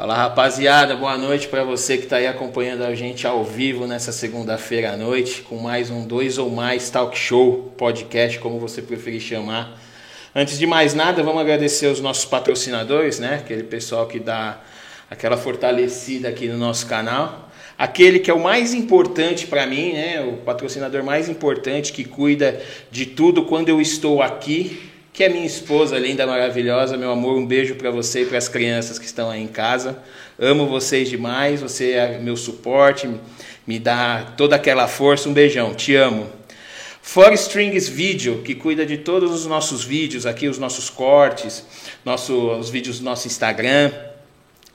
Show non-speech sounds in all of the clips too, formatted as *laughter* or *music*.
Fala rapaziada, boa noite para você que está aí acompanhando a gente ao vivo nessa segunda-feira à noite com mais um dois ou mais talk show, podcast, como você preferir chamar. Antes de mais nada, vamos agradecer os nossos patrocinadores, né? Aquele pessoal que dá aquela fortalecida aqui no nosso canal. Aquele que é o mais importante para mim, né? O patrocinador mais importante que cuida de tudo quando eu estou aqui que é minha esposa linda, maravilhosa. Meu amor, um beijo para você e para as crianças que estão aí em casa. Amo vocês demais, você é meu suporte, me dá toda aquela força. Um beijão, te amo. For Strings Video, que cuida de todos os nossos vídeos aqui, os nossos cortes, nosso, os vídeos do nosso Instagram.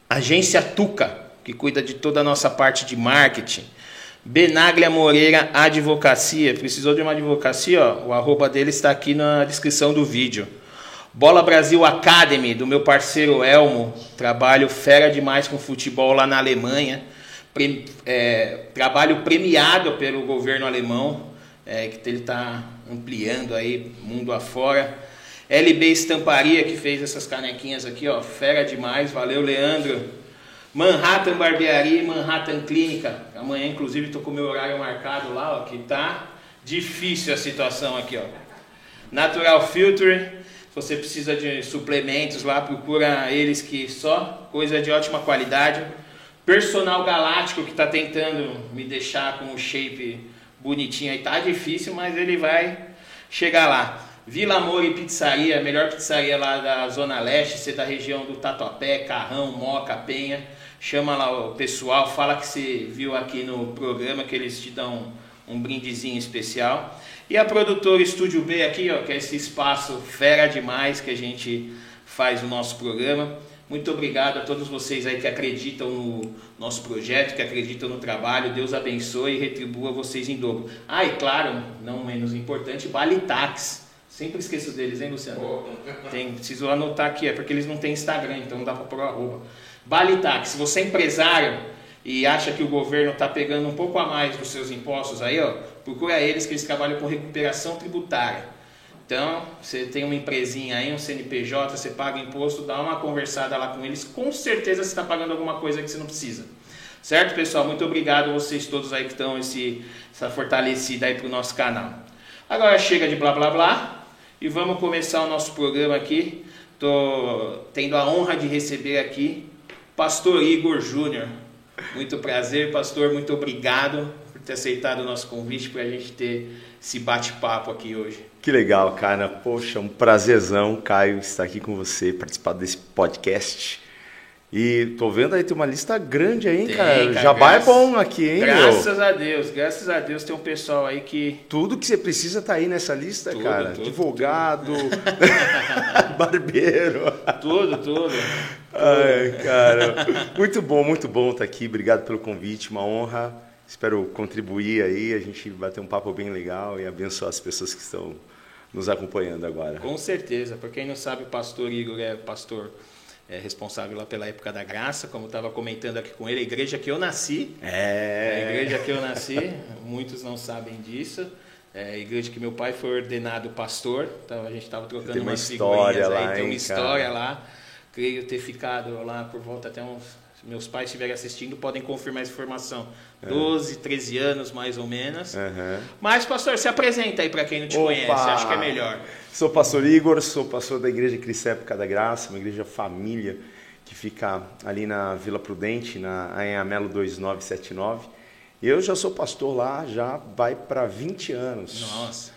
Agência Tuca, que cuida de toda a nossa parte de marketing. Benaglia Moreira Advocacia. Precisou de uma advocacia? Ó, o arroba dele está aqui na descrição do vídeo. Bola Brasil Academy, do meu parceiro Elmo. Trabalho fera demais com futebol lá na Alemanha. Pre, é, trabalho premiado pelo governo alemão, é, que ele está ampliando aí mundo afora. LB Estamparia, que fez essas canequinhas aqui, ó, fera demais. Valeu, Leandro. Manhattan Barbearia e Manhattan Clínica. Amanhã, inclusive, estou com o meu horário marcado lá, ó, que tá difícil a situação aqui, ó. Natural Filter, se você precisa de suplementos lá, procura eles que só coisa de ótima qualidade. Personal Galáctico que está tentando me deixar com o shape bonitinho aí, tá difícil, mas ele vai chegar lá. Vila Amor e Pizzaria, melhor pizzaria lá da Zona Leste, você da região do Tatuapé, Carrão, Moca, Penha chama lá o pessoal, fala que você viu aqui no programa que eles te dão um brindezinho especial. E a produtora Estúdio B aqui, ó, que é esse espaço fera demais que a gente faz o nosso programa. Muito obrigado a todos vocês aí que acreditam no nosso projeto, que acreditam no trabalho. Deus abençoe e retribua vocês em dobro. Ah, e claro, não menos importante, Vale Tax. Sempre esqueço deles, hein, Luciano? Tem, preciso anotar aqui, é porque eles não têm Instagram, então não dá para pôr arroba. Balitax, se você é empresário e acha que o governo está pegando um pouco a mais dos seus impostos aí, ó, procura eles que eles trabalham com recuperação tributária. Então, você tem uma empresinha aí, um CNPJ, você paga imposto, dá uma conversada lá com eles, com certeza você está pagando alguma coisa que você não precisa. Certo, pessoal? Muito obrigado a vocês todos aí que estão esse, essa fortalecida aí para o nosso canal. Agora chega de blá blá blá e vamos começar o nosso programa aqui. Estou tendo a honra de receber aqui Pastor Igor Júnior. Muito prazer, pastor. Muito obrigado por ter aceitado o nosso convite para a gente ter esse bate-papo aqui hoje. Que legal, cara. Poxa, um prazerzão, Caio, estar aqui com você, participar desse podcast. E tô vendo aí, tem uma lista grande aí, tem, cara. cara. Jabá graças, é bom aqui, hein? Graças meu? a Deus, graças a Deus tem um pessoal aí que. Tudo que você precisa tá aí nessa lista, tudo, cara. Tudo, Advogado, tudo. *laughs* barbeiro. Tudo, tudo. Ai, cara. Muito bom, muito bom estar tá aqui. Obrigado pelo convite, uma honra. Espero contribuir aí, a gente bater um papo bem legal e abençoar as pessoas que estão nos acompanhando agora. Com certeza. Para quem não sabe, o pastor Igor é pastor é, responsável lá pela época da graça, como estava comentando aqui com ele, a igreja que eu nasci. É. A igreja que eu nasci, muitos não sabem disso. É a igreja que meu pai foi ordenado pastor, então a gente estava trocando tem uma umas história lá, aí, tem uma história cara. lá. Creio ter ficado lá por volta até uns. Meus pais estiverem assistindo, podem confirmar essa informação. 12, é. 13 anos mais ou menos. Uhum. Mas, pastor, se apresenta aí para quem não te Opa! conhece, acho que é melhor. Sou pastor Igor, sou pastor da Igreja Cristépica da Graça, uma igreja família que fica ali na Vila Prudente, na Anhamelo 2979. Eu já sou pastor lá, já vai para 20 anos. Nossa.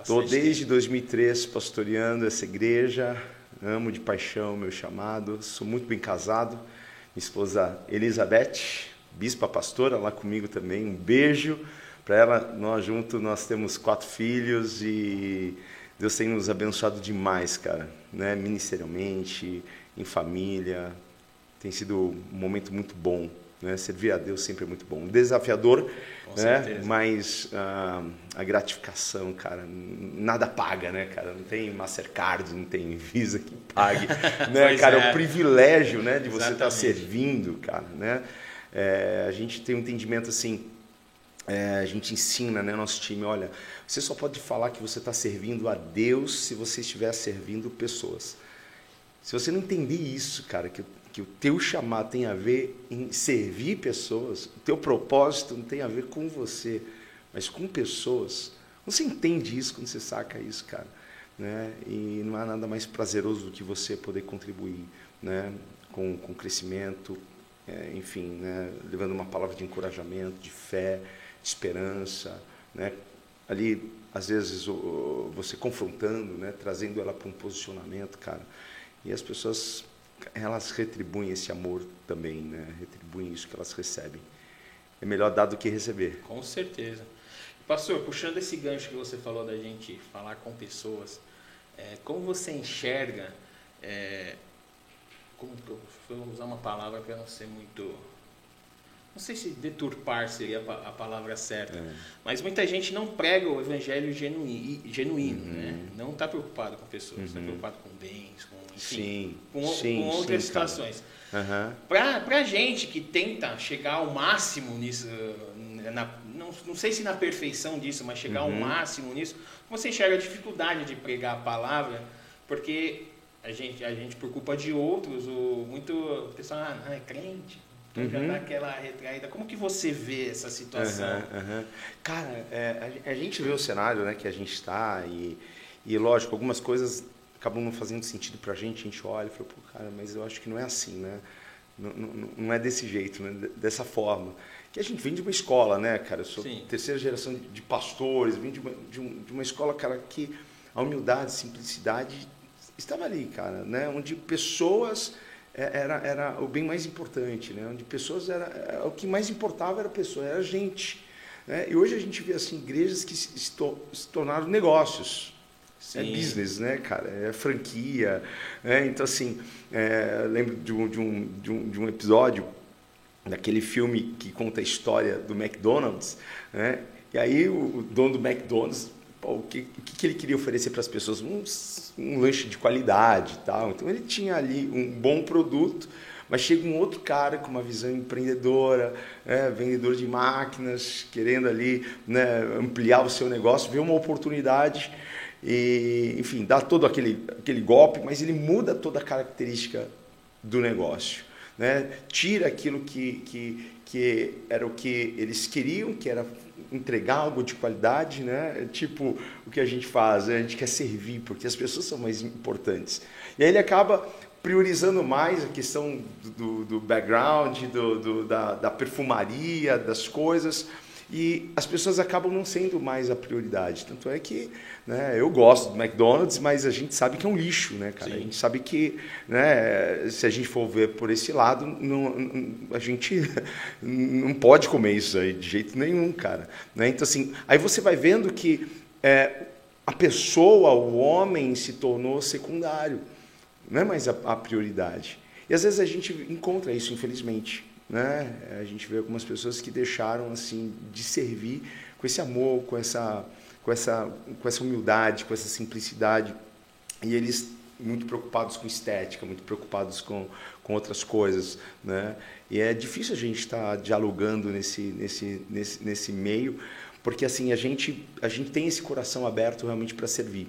Estou desde 2003 pastoreando essa igreja, amo de paixão meu chamado, sou muito bem casado. Esposa Elizabeth, bispa pastora, lá comigo também. Um beijo para ela. Nós juntos nós temos quatro filhos e Deus tem nos abençoado demais, cara, né? Ministerialmente, em família. Tem sido um momento muito bom, né? Servir a Deus sempre é muito bom. Desafiador, né? Mas ah, a gratificação, cara, nada paga, né, cara? Não tem Mastercard, não tem Visa que pague, *laughs* né, cara? É. o privilégio, né, de você estar tá servindo, cara, né? É, a gente tem um entendimento assim, é, a gente ensina, né, nosso time, olha, você só pode falar que você está servindo a Deus se você estiver servindo pessoas. Se você não entender isso, cara, que, que o teu chamado tem a ver em servir pessoas, o teu propósito não tem a ver com você, mas com pessoas. Você entende isso quando você saca isso, cara? Né? E não há nada mais prazeroso do que você poder contribuir né? com, com crescimento, é, enfim, né? levando uma palavra de encorajamento, de fé, de esperança, né? ali às vezes você confrontando, né? trazendo ela para um posicionamento, cara. E as pessoas elas retribuem esse amor também, né? Retribuem isso que elas recebem. É melhor dar do que receber. Com certeza. Pastor, puxando esse gancho que você falou da gente falar com pessoas, é, como você enxerga, é, como, vou usar uma palavra para não ser muito não sei se deturpar seria a palavra certa, é. mas muita gente não prega o evangelho genuíno, genuíno uhum. né? não está preocupado com pessoas, está uhum. preocupado com bens, com, enfim, sim, com, sim, com outras sim, situações. Uhum. Para a gente que tenta chegar ao máximo nisso, na, não, não sei se na perfeição disso, mas chegar ao uhum. máximo nisso, você enxerga a dificuldade de pregar a palavra, porque a gente, a gente por culpa de outros, o, muito o pessoal ah, não, é crente, uhum. já dá aquela retraída. Como que você vê essa situação? Uhum, uhum. Cara, é, a, a, gente vê o cenário né, que a gente está e, e, lógico, algumas coisas acabam não fazendo sentido para a gente. A gente olha e fala, pô, cara, mas eu acho que não é assim, né? Não, não, não é desse jeito, né? dessa forma. Que a gente vem de uma escola, né, cara? Eu sou Sim. terceira geração de pastores, vim de uma, de, um, de uma escola, cara, que a humildade, a simplicidade estava ali, cara, né? Onde pessoas era, era o bem mais importante, né? onde pessoas era, é, o que mais importava era a pessoa, era a gente. Né? E hoje a gente vê assim igrejas que se, se tornaram negócios. É Sim. É business, né, cara? É franquia. Né? Então, assim, é, lembro de um, de, um, de, um, de um episódio daquele filme que conta a história do McDonald's, né? E aí o, o dono do McDonald's pô, o, que, o que ele queria oferecer para as pessoas? Um, um lanche de qualidade e tal. Então ele tinha ali um bom produto, mas chega um outro cara com uma visão empreendedora, né, vendedor de máquinas, querendo ali né, ampliar o seu negócio, vê uma oportunidade e, enfim, dá todo aquele, aquele golpe, mas ele muda toda a característica do negócio. Né? Tira aquilo que, que, que era o que eles queriam, que era entregar algo de qualidade, né? É tipo o que a gente faz, a gente quer servir, porque as pessoas são mais importantes. E aí ele acaba priorizando mais a questão do, do background, do, do da, da perfumaria, das coisas, e as pessoas acabam não sendo mais a prioridade. Tanto é que né, eu gosto do McDonald's, mas a gente sabe que é um lixo, né, cara? Sim. A gente sabe que, né, se a gente for ver por esse lado, não, a gente *laughs* não pode comer isso aí de jeito nenhum, cara. Né? Então, assim, aí você vai vendo que é, a pessoa, o homem, se tornou secundário, não é mais a, a prioridade. E às vezes a gente encontra isso, infelizmente. Né? A gente vê algumas pessoas que deixaram assim de servir com esse amor, com essa, com essa, com essa humildade, com essa simplicidade. E eles muito preocupados com estética, muito preocupados com, com outras coisas, né? E é difícil a gente estar tá dialogando nesse, nesse, nesse, nesse meio, porque assim a gente a gente tem esse coração aberto realmente para servir.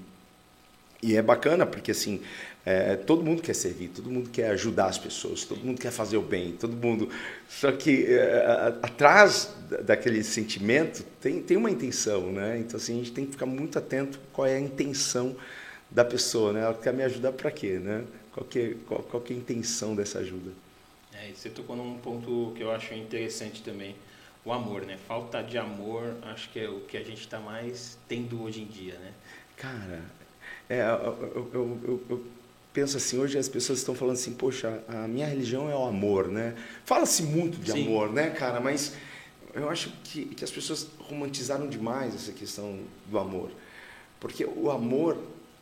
E é bacana porque assim é, todo mundo quer servir, todo mundo quer ajudar as pessoas, todo mundo quer fazer o bem, todo mundo. Só que é, atrás daquele sentimento tem, tem uma intenção, né? Então assim, a gente tem que ficar muito atento qual é a intenção da pessoa, né? Ela quer me ajudar para quê, né? Qual que, é, qual, qual que é a intenção dessa ajuda? É, você tocou num ponto que eu acho interessante também, o amor, né? Falta de amor, acho que é o que a gente está mais tendo hoje em dia, né? Cara, é, eu, eu, eu, eu penso assim, hoje as pessoas estão falando assim, poxa, a minha religião é o amor, né? Fala-se muito de Sim. amor, né, cara? Mas eu acho que, que as pessoas romantizaram demais essa questão do amor. Porque o amor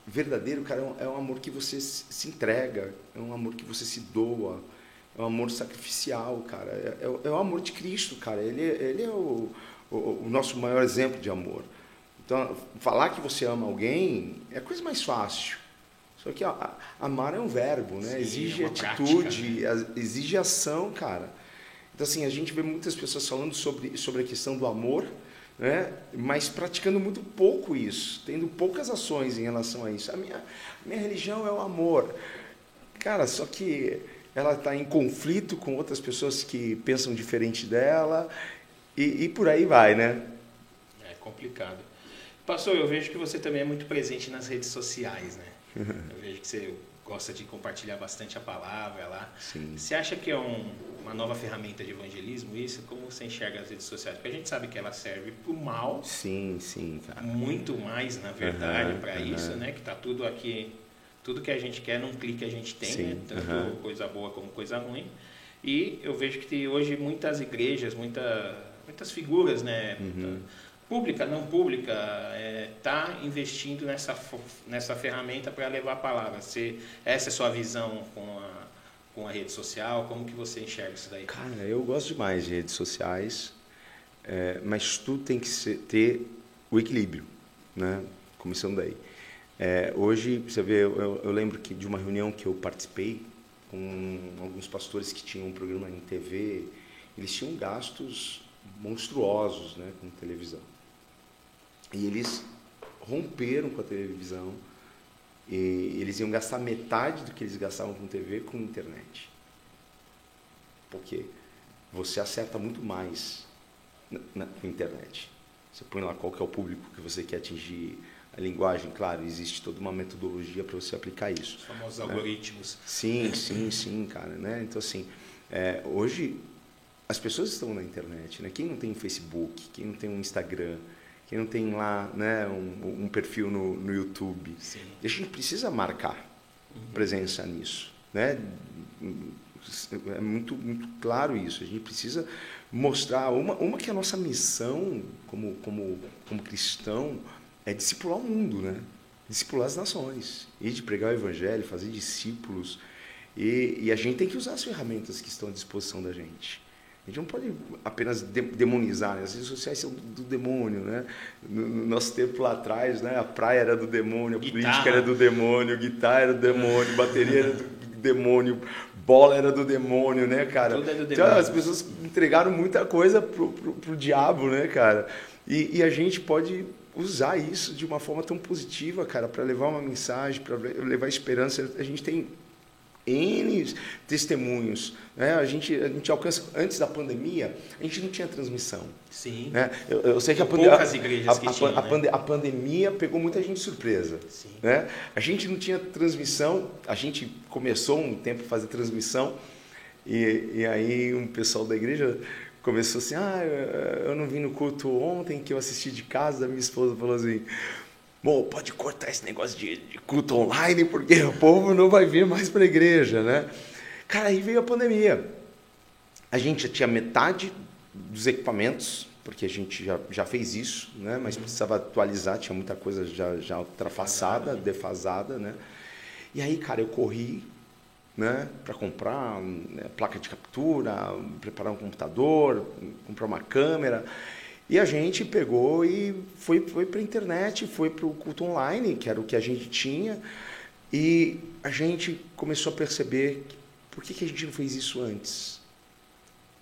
verdadeiro, cara, é um é amor que você se entrega, é um amor que você se doa, é um amor sacrificial, cara. É, é, é o amor de Cristo, cara. Ele, ele é o, o, o nosso maior exemplo de amor. Então, falar que você ama alguém é a coisa mais fácil. Só que ó, amar é um verbo, né? Sim, exige é atitude, prática, né? exige ação, cara. Então, assim, a gente vê muitas pessoas falando sobre, sobre a questão do amor, né? mas praticando muito pouco isso, tendo poucas ações em relação a isso. A minha, minha religião é o amor. Cara, só que ela está em conflito com outras pessoas que pensam diferente dela e, e por aí vai, né? É complicado. Pastor, eu vejo que você também é muito presente nas redes sociais, né? Eu vejo que você gosta de compartilhar bastante a palavra lá. Sim. Você acha que é um, uma nova ferramenta de evangelismo isso? Como você enxerga as redes sociais? Porque a gente sabe que ela serve para o mal. Sim, sim, cara. Muito mais, na verdade, Uhum, para uhum. isso, né? Que tá tudo aqui, tudo que a gente quer num clique a gente tem, Sim, né? Tanto uhum. coisa boa como coisa ruim. E eu vejo que hoje muitas igrejas, muita, muitas figuras, né? Uhum. Pública, não pública, é, tá investindo nessa, nessa ferramenta para levar a palavra. Você, essa é a sua visão com a, com a rede social? Como que você enxerga isso daí? Cara, eu gosto demais de redes sociais, é, mas tudo tem que ser- ter o equilíbrio, né? Começando daí. É, hoje, você vê, eu, eu lembro que de uma reunião que eu participei com alguns pastores que tinham um programa em TV, eles tinham gastos monstruosos, né, com televisão. E eles romperam com a televisão e eles iam gastar metade do que eles gastavam com TV com internet. Porque você acerta muito mais na, na internet. Você põe lá qual que é o público que você quer atingir, a linguagem, claro, existe toda uma metodologia para você aplicar isso. Os famosos algoritmos. Sim, sim, sim, cara, né? Então assim, é, hoje as pessoas estão na internet, né? Quem não tem um Facebook, quem não tem um Instagram, quem não tem lá, né, um, um perfil no, no YouTube, Sim. a gente precisa marcar presença nisso, né? É muito, muito claro isso. A gente precisa mostrar uma, uma que a nossa missão como, como, como cristão é discipular o mundo, né? Discipular as nações, e de pregar o evangelho, fazer discípulos. E, e a gente tem que usar as ferramentas que estão à disposição da gente. A gente não pode apenas de- demonizar, né? as redes sociais são do, demônio, né? No, no nosso tempo lá atrás, né? A praia era do demônio, a Guitarra. política era do demônio, guitarra era do demônio, bateria era do demônio, bola era do demônio, né, cara? Tudo é do Então, demônio. as pessoas entregaram muita coisa pro, pro, pro diabo, né, cara? E, e a gente pode usar isso de uma forma tão positiva, cara, para levar uma mensagem, para levar esperança. A gente tem N testemunhos. Né? A, gente, a gente alcança. Antes da pandemia, a gente não tinha transmissão. Sim. Né? Eu, eu sei que a, Tem pande- poucas a- igrejas a- tinham, a né? a pandemia pegou muita gente de surpresa. Sim. Né? A gente não tinha transmissão, a gente começou um tempo a fazer transmissão, e, e aí um pessoal da igreja começou assim: Ah, eu não vim no culto ontem que eu assisti de casa, minha esposa falou assim. Bom, pode cortar esse negócio de, de culto online, porque o povo não vai vir mais para a igreja, né? Cara, aí veio a pandemia. A gente já tinha metade dos equipamentos, porque a gente já, já fez isso, né? mas precisava atualizar, tinha muita coisa já, já ultrapassada, defasada. Né? E aí, cara, eu corri né? para comprar né, placa de captura, preparar um computador, comprar uma câmera. E a gente pegou e foi, foi para a internet, foi para o culto online, que era o que a gente tinha. E a gente começou a perceber que, por que, que a gente não fez isso antes.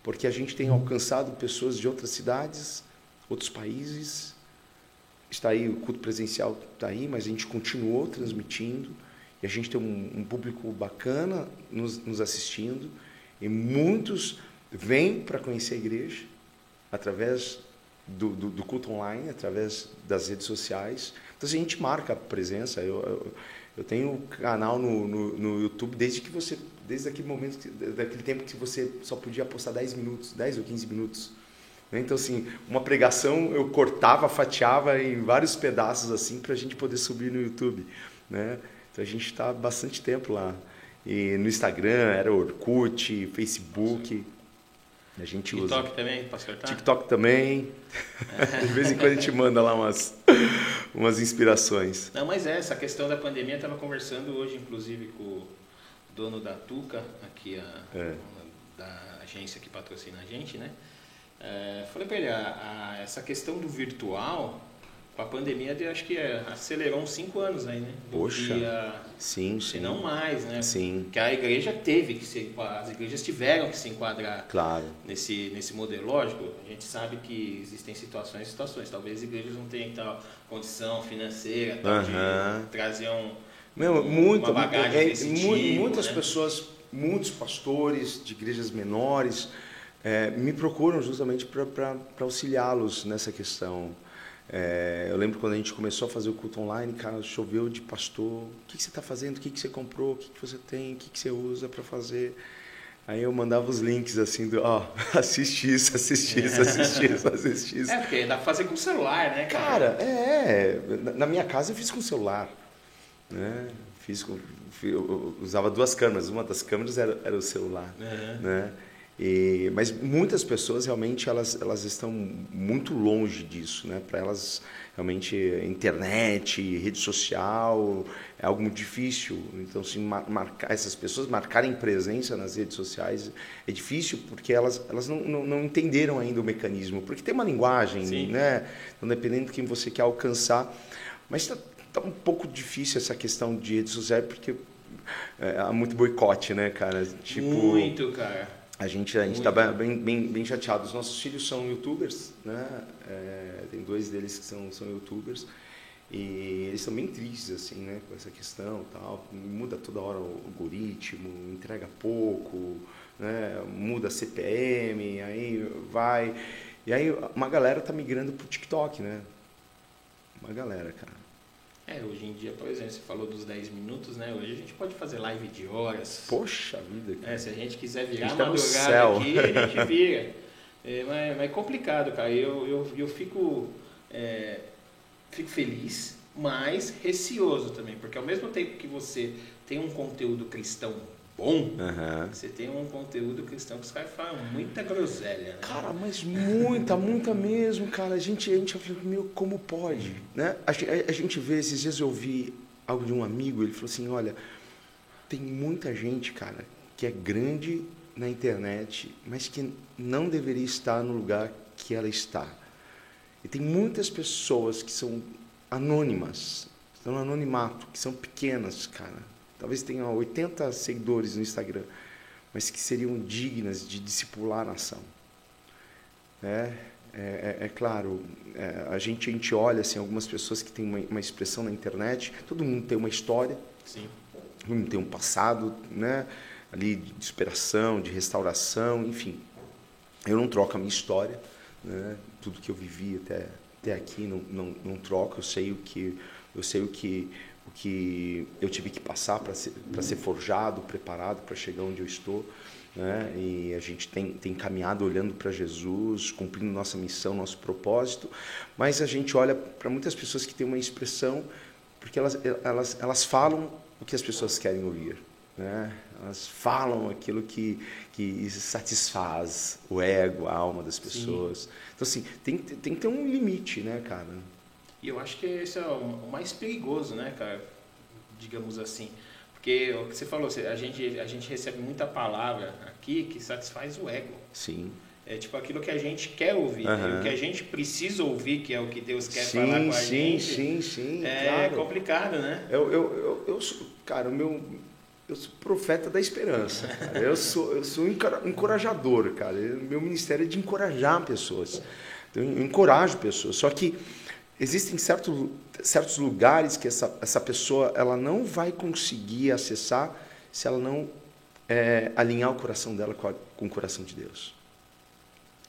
Porque a gente tem alcançado pessoas de outras cidades, outros países. Está aí, o culto presencial está aí, mas a gente continuou transmitindo. E a gente tem um, um público bacana nos, nos assistindo. E muitos vêm para conhecer a igreja através do, do, do culto online, através das redes sociais. Então, assim, a gente marca a presença. Eu, eu, eu tenho canal no, no, no YouTube desde que você, desde aquele momento, que- daquele tempo que você só podia postar 10 minutos, 10 ou 15 minutos. né? Então, assim, uma pregação eu cortava, fatiava em vários pedaços assim para a gente poder subir no YouTube, né? Então a gente está bastante tempo lá. E no Instagram era Orkut, Facebook. A gente usa. TikTok também, pastor tá? TikTok também. De vez em quando a gente manda lá umas, umas inspirações. Não, mas é, essa questão da pandemia, eu estava conversando hoje, inclusive, com o dono da Tuca, aqui, a, É. da agência que patrocina a gente, né? É, falei para ele, a, a- essa questão do virtual, com a pandemia, eu acho que é, acelerou uns cinco anos aí, né? Do Poxa. que a- Sim, se sim. não mais, né? Sim, Que a igreja teve que se as igrejas tiveram que se enquadrar claro. nesse, nesse modelo. Lógico, a gente sabe que existem situações e situações. Talvez as igrejas não tenham tal condição financeira, tal, Aham. de trazer um, Meu, muito, uma bagagem é, desse mu- tipo, muitas né? pessoas muitos pastores de igrejas menores é, me procuram justamente para auxiliá-los nessa questão. É, eu lembro quando a gente começou a fazer o culto online, cara, choveu de pastor. O que, que você está fazendo? O que, que você comprou? O que, que você tem? O que, que você usa para fazer? Aí eu mandava os links assim do, ó, oh, *laughs* assiste isso, assiste isso, assiste isso, assiste isso. É, porque dá pra fazer com o celular, né, cara? Cara, é, na minha casa eu fiz com o celular, né? Fiz com, eu usava duas câmeras, uma das câmeras era, era o celular, uhum. né? E, mas muitas pessoas realmente elas, elas estão muito longe disso, né? Para elas realmente internet, rede social é algo muito difícil. Então, se marcar essas pessoas marcarem presença nas redes sociais é difícil porque elas, elas não, não, não entenderam ainda o mecanismo, porque tem uma linguagem, Sim. né? Então, dependendo de quem você quer alcançar, mas está tá um pouco difícil essa questão de redes sociais porque é, há muito boicote, né, cara? Tipo, muito, cara a gente a gente está bem, bem, bem chateado. Os nossos filhos são youtubers, né? É, tem dois deles que são, são youtubers e eles são bem tristes assim, né? Com essa questão, tal. Muda toda hora o algoritmo, entrega pouco, né? Muda CPM, aí vai e aí uma galera tá migrando pro TikTok, né? Uma galera, cara. É, hoje em dia, por exemplo, você falou dos 10 minutos, né? Hoje a gente pode fazer live de horas. Poxa vida. Cara. É, se a gente quiser virar a, a madrugada tá aqui, a gente *laughs* vira. É, mas, mas é complicado, cara. Eu, eu, eu fico, é, fico feliz, mas receoso também. Porque ao mesmo tempo que você tem um conteúdo cristão bom, uhum. você tem um conteúdo cristão que os caras falam muita groselha, né? Cara, mas muita, muita mesmo, cara. A gente, a gente fala, meu, como pode? Né? A, a, a, gente vê, esses dias eu ouvi algo de um amigo, ele falou assim, olha, tem muita gente, cara, que é grande na internet, mas que não deveria estar no lugar que ela está. E tem muitas pessoas que são anônimas, estão no anonimato, que são pequenas, cara talvez tenha 80 seguidores no Instagram, mas que seriam dignas de discipular a nação. É, é, é, é claro, é, a, gente, a gente olha assim, algumas pessoas que têm uma, uma, expressão na internet, todo mundo tem uma história, Sim. todo mundo tem um passado né, ali de superação, de restauração, enfim. Eu não troco a minha história, né, tudo que eu vivi até, até aqui não, não, não troco, eu sei o que, eu sei o que que eu tive que passar para ser, ser forjado, preparado para chegar onde eu estou. Né? E a gente tem, tem caminhado olhando para Jesus, cumprindo nossa missão, nosso propósito, mas a gente olha para muitas pessoas que têm uma expressão, porque elas, elas, elas falam o que as pessoas querem ouvir. Né? Elas falam aquilo que, que satisfaz o ego, a alma das pessoas. Sim. Então, assim, tem, tem que ter um limite, né, cara? E eu acho que esse é o mais perigoso, né, cara? Digamos assim. Porque o que você falou, a gente, a gente recebe muita palavra aqui que satisfaz o ego. Sim. É tipo aquilo que a gente quer ouvir, uhum. né? o que a gente precisa ouvir, que é o que Deus quer sim, falar com a sim, gente. Sim, sim, sim. É claro. complicado, né? Eu, eu, eu, eu sou, cara, o meu, eu sou profeta da esperança. Cara. Eu sou, eu sou encorajador, cara. Meu ministério é de encorajar pessoas. Eu encorajo pessoas. Só que existem certos, certos lugares que essa, essa pessoa ela não vai conseguir acessar se ela não é, alinhar o coração dela com, a, com o coração de Deus.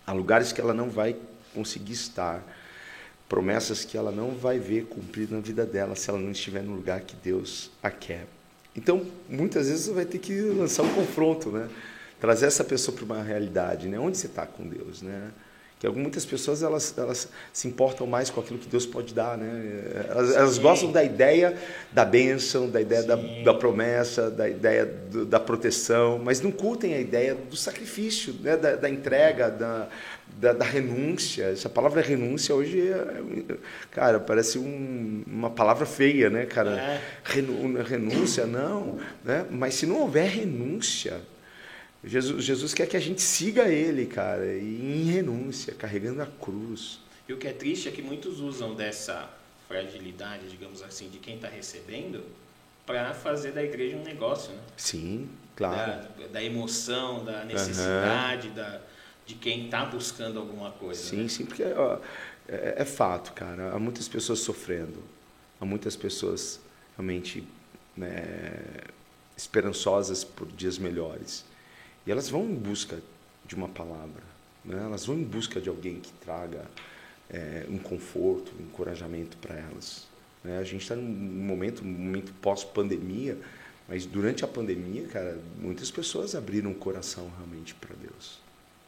Há lugares que ela não vai conseguir estar, promessas que ela não vai ver cumpridas na vida dela se ela não estiver no lugar que Deus a quer. Então, muitas vezes você vai ter que lançar um confronto, né? Trazer essa pessoa para uma realidade, né? Onde você está com Deus, né? Que muitas pessoas elas, elas se importam mais com aquilo que Deus pode dar, né? Elas, elas gostam da ideia da bênção, da ideia da, da, promessa, da ideia do, da proteção, mas não curtem a ideia do sacrifício, né? da, da entrega, da, da, da, renúncia. Essa palavra renúncia hoje, é, cara, parece um, uma palavra feia, né, cara? É. Renúncia, não, né? Mas se não houver renúncia, Jesus, Jesus quer que a gente siga Ele, cara, e em renúncia, carregando a cruz. E o que é triste é que muitos usam dessa fragilidade, digamos assim, de quem está recebendo, para fazer da igreja um negócio, né? Sim, claro. Da, da emoção, da necessidade, uhum. da, de quem está buscando alguma coisa. Sim, né? sim, porque ó, é, é, fato, cara. Há muitas pessoas sofrendo, há muitas pessoas realmente né, esperançosas por dias melhores. E elas vão em busca de uma palavra, né? elas vão em busca de alguém que traga é, um conforto, um encorajamento para elas. Né? A gente está num momento, um momento pós-pandemia, mas durante a pandemia, cara, muitas pessoas abriram o coração realmente para Deus.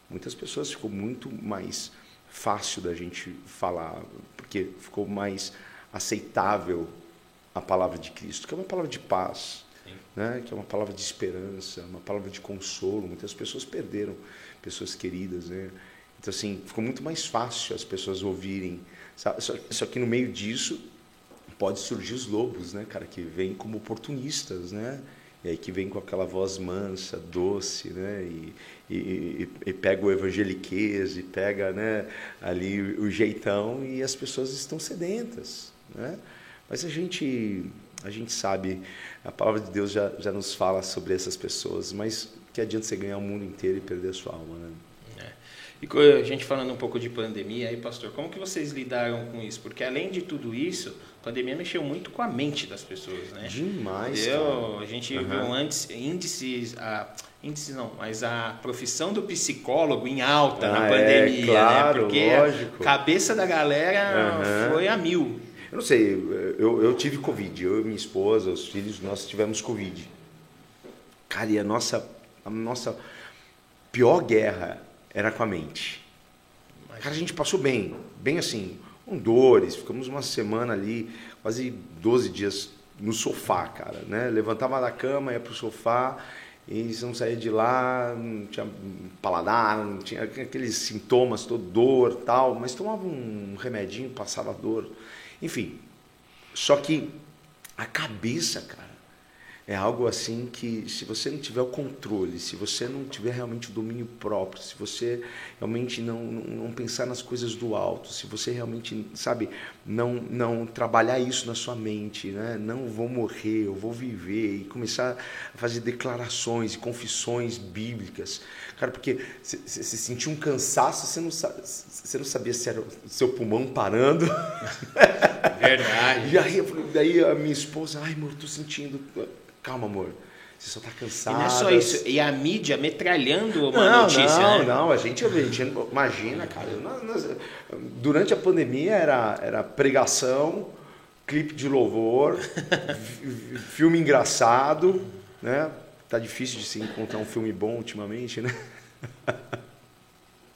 Muitas pessoas ficou muito mais fácil da gente falar, porque ficou mais aceitável a palavra de Cristo, que é uma palavra de paz, né? que é uma palavra de esperança, uma palavra de consolo. Muitas pessoas perderam pessoas queridas, né? Então, assim, ficou muito mais fácil as pessoas ouvirem. Só, só que no meio disso pode surgir os lobos, né, cara, que vêm como oportunistas, né? E aí que vem com aquela voz mansa, doce, né? E, e, e, pega o evangeliquez, e pega né, ali o jeitão, e as pessoas estão sedentas, né? Mas a gente, a gente sabe, a palavra de Deus já, já nos fala sobre essas pessoas, mas que adianta você ganhar o mundo inteiro e perder a sua alma, né? E a gente falando um pouco de pandemia aí, pastor, como que vocês lidaram com isso? Porque além de tudo isso, a pandemia mexeu muito com a mente das pessoas, né? Demais. Deu, a gente uhum. viu antes índices, a, índices não, mas a profissão do psicólogo em alta ah, na é, pandemia, é, claro, né? Porque lógico. a cabeça da galera uhum. foi a mil. Eu não sei, eu, eu tive Covid, eu e minha esposa, os filhos, nós tivemos Covid. Cara, e a nossa, a nossa pior guerra era com a mente. Cara, a gente passou bem, bem assim, com dores, ficamos uma semana ali, quase 12 dias no sofá, cara, né? Levantava da cama, ia pro sofá e não saía de lá, não tinha paladar, não tinha aqueles sintomas, todo dor, tal, mas tomava um remedinho, passava dor. Enfim, só que a cabeça, cara, é algo assim que, se você não tiver o controle, se você não tiver realmente o domínio próprio, se você realmente não, não, não, pensar nas coisas do alto, se você realmente, sabe, não, não trabalhar isso na sua mente, né? não vou morrer, eu vou viver, e começar a fazer declarações e confissões bíblicas. Cara, porque você sentiu um cansaço, você não, você não sabia se era o seu pulmão parando. *laughs* Verdade. E aí, daí a minha esposa, ai, amor, tô sentindo Calma, amor. Você só está cansado. E não é só isso. E a mídia metralhando uma não, notícia, não, né? Não, a gente, a gente imagina, cara. Nós, durante a pandemia era, era pregação, clipe de louvor, *laughs* filme engraçado, né? Tá difícil de se encontrar um filme bom ultimamente, né?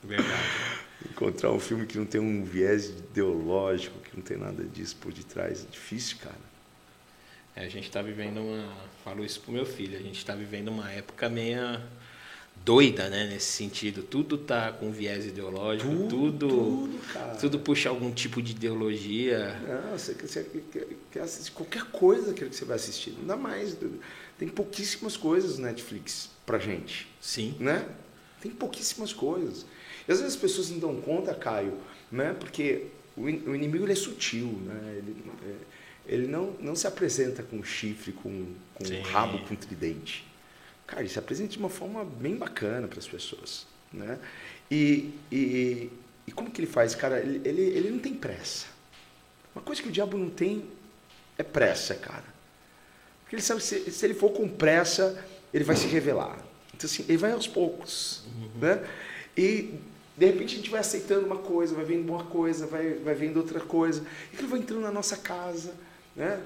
Verdade. Encontrar um filme que não tem um viés ideológico, que não tem nada disso por detrás, é difícil, cara. É, a gente está vivendo uma. Falo isso pro meu filho, a gente está vivendo uma época meio doida, né, nesse sentido. Tudo tá com viés ideológico, tudo tudo, tudo, tudo puxa algum tipo de ideologia. Não, você, você quer, quer assistir qualquer coisa que você vai assistir, ainda mais. Tem pouquíssimas coisas no Netflix pra gente. Sim. Né? Tem pouquíssimas coisas. E às vezes as pessoas não dão conta, Caio, né? Porque o, inimigo ele é sutil, né? Ele, é, ele não, não se apresenta com chifre, com, com rabo, com tridente. Cara, ele se apresenta de uma forma bem bacana para as pessoas. Né? E, e, e, como que ele faz? Cara, ele, ele, ele não tem pressa. Uma coisa que o diabo não tem é pressa, cara. Porque ele sabe que se, se ele for com pressa, ele vai se revelar. Então, assim, ele vai aos poucos. Uhum. Né? E de repente a gente vai aceitando uma coisa, vai vendo uma coisa, vai, vai vendo outra coisa. E ele vai entrando na nossa casa né?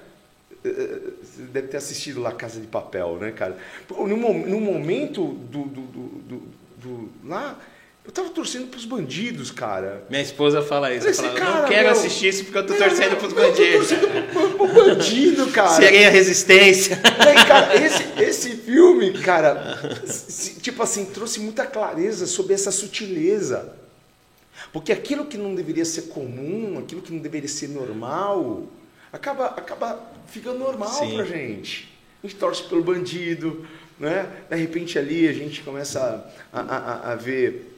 Eh, eh, você deve ter assistido lá Casa de Papel, né, cara? No, no momento do, do, do, do, lá, eu tava torcendo pros bandidos, cara. Minha esposa fala isso. Falei, fala, cara, não quero meu, assistir isso porque eu tô não, torcendo não, pros bandidos. Eu tô torcendo pro, pro bandido, *laughs* cara. Seria a resistência. aí, cara, esse, esse filme, cara, tipo assim, trouxe muita clareza sobre essa sutileza. Porque aquilo que não deveria ser comum, aquilo que não deveria ser normal, acaba, acaba ficando normal Sim. pra gente. A gente torce pelo bandido, né? De repente ali a gente começa a, a, a ver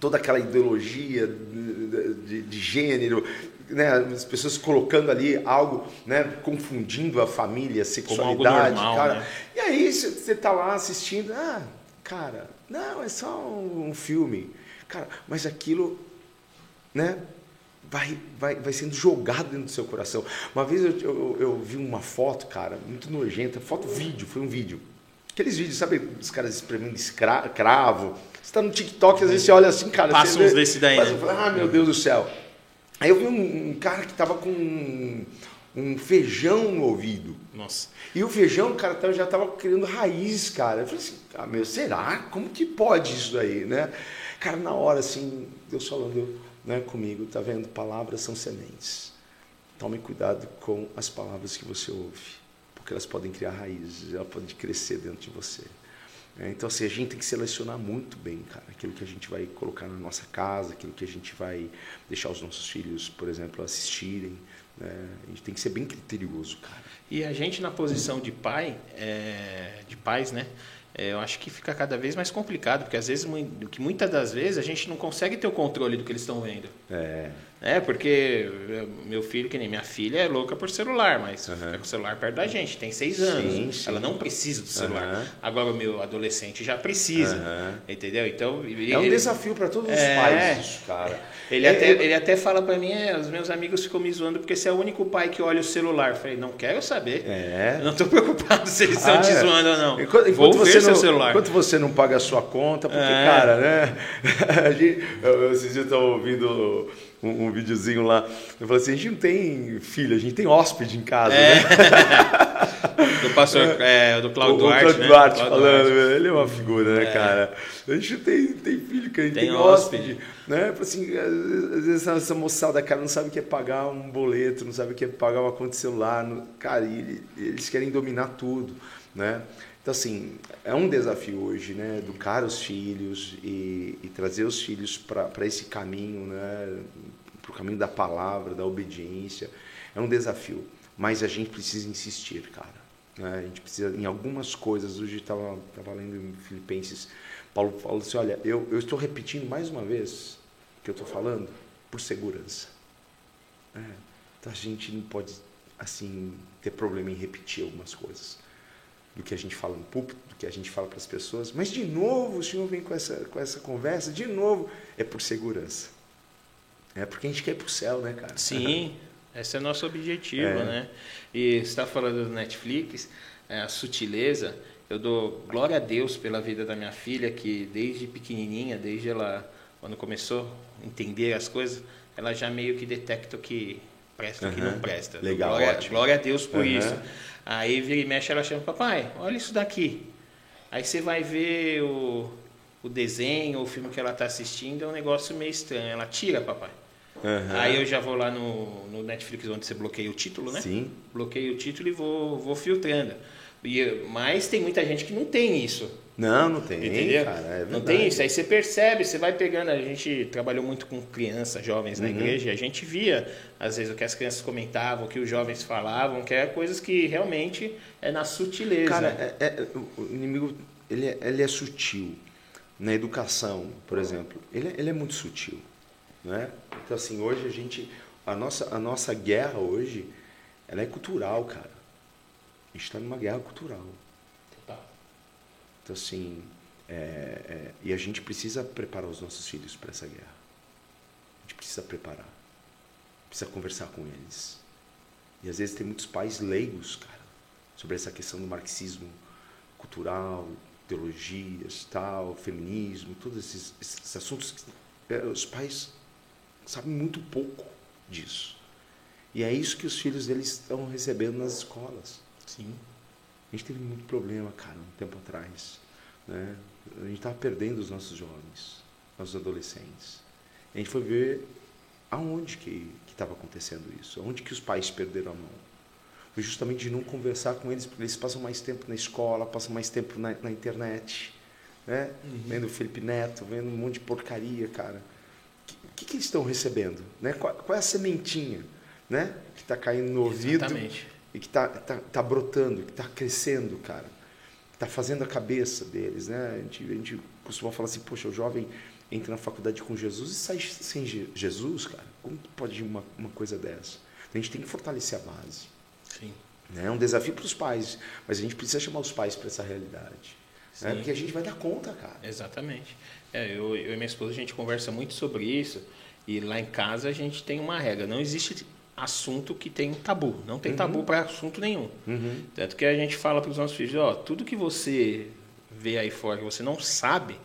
toda aquela ideologia de, de, de, gênero, né? as pessoas colocando ali algo, né? confundindo a família, a sexualidade, normal, cara. Né? E aí você tá lá assistindo, ah, cara, não, é só um, um filme. Cara, mas aquilo, né? Vai, vai, vai sendo jogado dentro do seu coração. Uma vez eu, eu, eu vi uma foto, cara, muito nojenta, foto vídeo, foi um vídeo. Aqueles vídeos, sabe, os caras espremendo escravo. Você está no TikTok, às vezes você olha assim, cara. Passa uns vê, desse daí. Passa, né? ah, meu Deus do céu. Aí eu vi um, um cara que tava com um, um, feijão no ouvido. Nossa. E o feijão, cara, já tava criando raiz, cara. Eu falei assim, ah, meu, será? Como que pode isso aí, né? Cara, na hora, assim, Deus falando né, comigo, tá vendo? Palavras são sementes. Tome cuidado com as palavras que você ouve, porque elas podem criar raízes, elas podem crescer dentro de você. É, então, assim, a gente tem que selecionar muito bem, cara, aquilo que a gente vai colocar na nossa casa, aquilo que a gente vai deixar os nossos filhos, por exemplo, assistirem. Né? A gente tem que ser bem criterioso, cara. E a gente na posição de pai, é, de pais, né? É, eu acho que fica cada vez mais complicado, porque às vezes, que muitas das vezes a gente não consegue ter o controle do que eles estão vendo. É. É, porque meu filho, que nem minha filha, é louca por celular, mas uhum. fica com o celular perto da gente, tem seis anos. Sim, sim. Ela não precisa do celular. Uhum. Agora o meu adolescente já precisa. Uhum. Entendeu? Então. É um desafio para todos os é, pais, isso, cara. Ele, é, até, é... ele até fala para mim, é, os meus amigos ficam me zoando porque você é o único pai que olha o celular. Eu falei, não quero saber. É. Eu não estou preocupado se eles estão ah, te é. zoando ou não. Enquanto, enquanto você não, celular. Enquanto você não paga a sua conta, porque, é. cara, né? *laughs* a gente, eu, eu estava ouvindo um, um videozinho lá. Eu falei assim, a gente não tem filho, a gente tem hóspede em casa, é. né? *laughs* do pastor, é, do Claudio Duarte, o Claudio né? Duarte falando, Duarte. ele é uma figura, né, é. cara? A gente tem, tem filho, que a gente tem, tem hóspede, né? Assim, às vezes essa moçada, cara, não sabe o que é pagar um boleto, não sabe o que é pagar uma conta de celular, não, cara, e eles querem dominar tudo, né? Então, assim, é um desafio hoje, né? Educar os filhos e, e trazer os filhos para esse caminho, né? Para o caminho da palavra, da obediência. É um desafio. Mas a gente precisa insistir, cara. Né? A gente precisa, em algumas coisas, hoje estava tava lendo em Filipenses, Paulo falou assim: olha, eu, eu estou repetindo mais uma vez o que eu estou falando por segurança. É. Então a gente não pode, assim, ter problema em repetir algumas coisas do que a gente fala no púlpito, do que a gente fala para as pessoas. Mas de novo o Senhor vem com essa, com essa conversa, de novo, é por segurança. É porque a gente quer ir para o céu, né, cara? Sim, *laughs* esse é o nosso objetivo, é. né? E você está falando do Netflix, é, a sutileza. Eu dou glória a Deus pela vida da minha filha, que desde pequenininha, desde ela, quando começou a entender as coisas, ela já meio que detecta o que presta e uhum. o que não presta. Legal, glória, ótimo. glória a Deus por uhum. isso. Aí vira e mexe, ela chama, papai, olha isso daqui. Aí você vai ver o, o desenho, o filme que ela está assistindo, é um negócio meio estranho. Ela tira, papai. Uhum. Aí eu já vou lá no, no Netflix, onde você bloqueia o título, né? Sim. Bloqueio o título e vou, vou filtrando. E, mas tem muita gente que não tem isso. Não, não tem. Entendeu? Cara, é não tem isso. Aí você percebe, você vai pegando. A gente trabalhou muito com crianças, jovens na uhum. igreja, e a gente via, às vezes, o que as crianças comentavam, o que os jovens falavam, que é coisas que realmente é na sutileza. Cara, é, é, o inimigo ele é, ele é sutil. Na educação, por exemplo, ele, é, ele é muito sutil. Né? Então, assim, hoje a gente. A nossa, a nossa guerra hoje, ela é cultural, cara. A gente está numa guerra cultural. Então, assim, é, é, e a gente precisa preparar os nossos filhos para essa guerra. A gente precisa preparar. Precisa conversar com eles. E às vezes tem muitos pais leigos, cara, sobre essa questão do marxismo cultural, teologias, tal, feminismo, todos esses, esses assuntos. Que, é, os pais sabem muito pouco disso. E é isso que os filhos deles estão recebendo nas escolas. Sim. A gente teve muito problema, cara, um tempo atrás. Né? A gente estava perdendo os nossos jovens, nossos adolescentes. A gente foi ver aonde que estava acontecendo isso, aonde que os pais perderam a mão. Foi justamente de não conversar com eles, porque eles passam mais tempo na escola, passam mais tempo na, na internet, né? Uhum. Vendo o Felipe Neto, vendo um monte de porcaria, cara. O que, que, eles estão recebendo? Né? Qual, qual, é a sementinha né? que está caindo no ouvido Exatamente. e que está tá, tá brotando, que está crescendo, cara? Está fazendo a cabeça deles. Né? A, gente, a gente costuma falar assim, poxa, o jovem entra na faculdade com Jesus e sai sem Jesus, cara. Como pode ir uma, uma coisa dessa? A gente tem que fortalecer a base. Sim. Né? É um desafio para os pais, mas a gente precisa chamar os pais para essa realidade. Né? Porque a gente vai dar conta, cara. Exatamente. É, eu, eu e minha esposa, a gente conversa muito sobre isso. E lá em casa a gente tem uma regra, não existe assunto que tem tabu, não tem uhum. tabu para assunto nenhum. Uhum. Tanto que a gente fala para os nossos filhos, ó, tudo que você vê aí fora que você não sabe,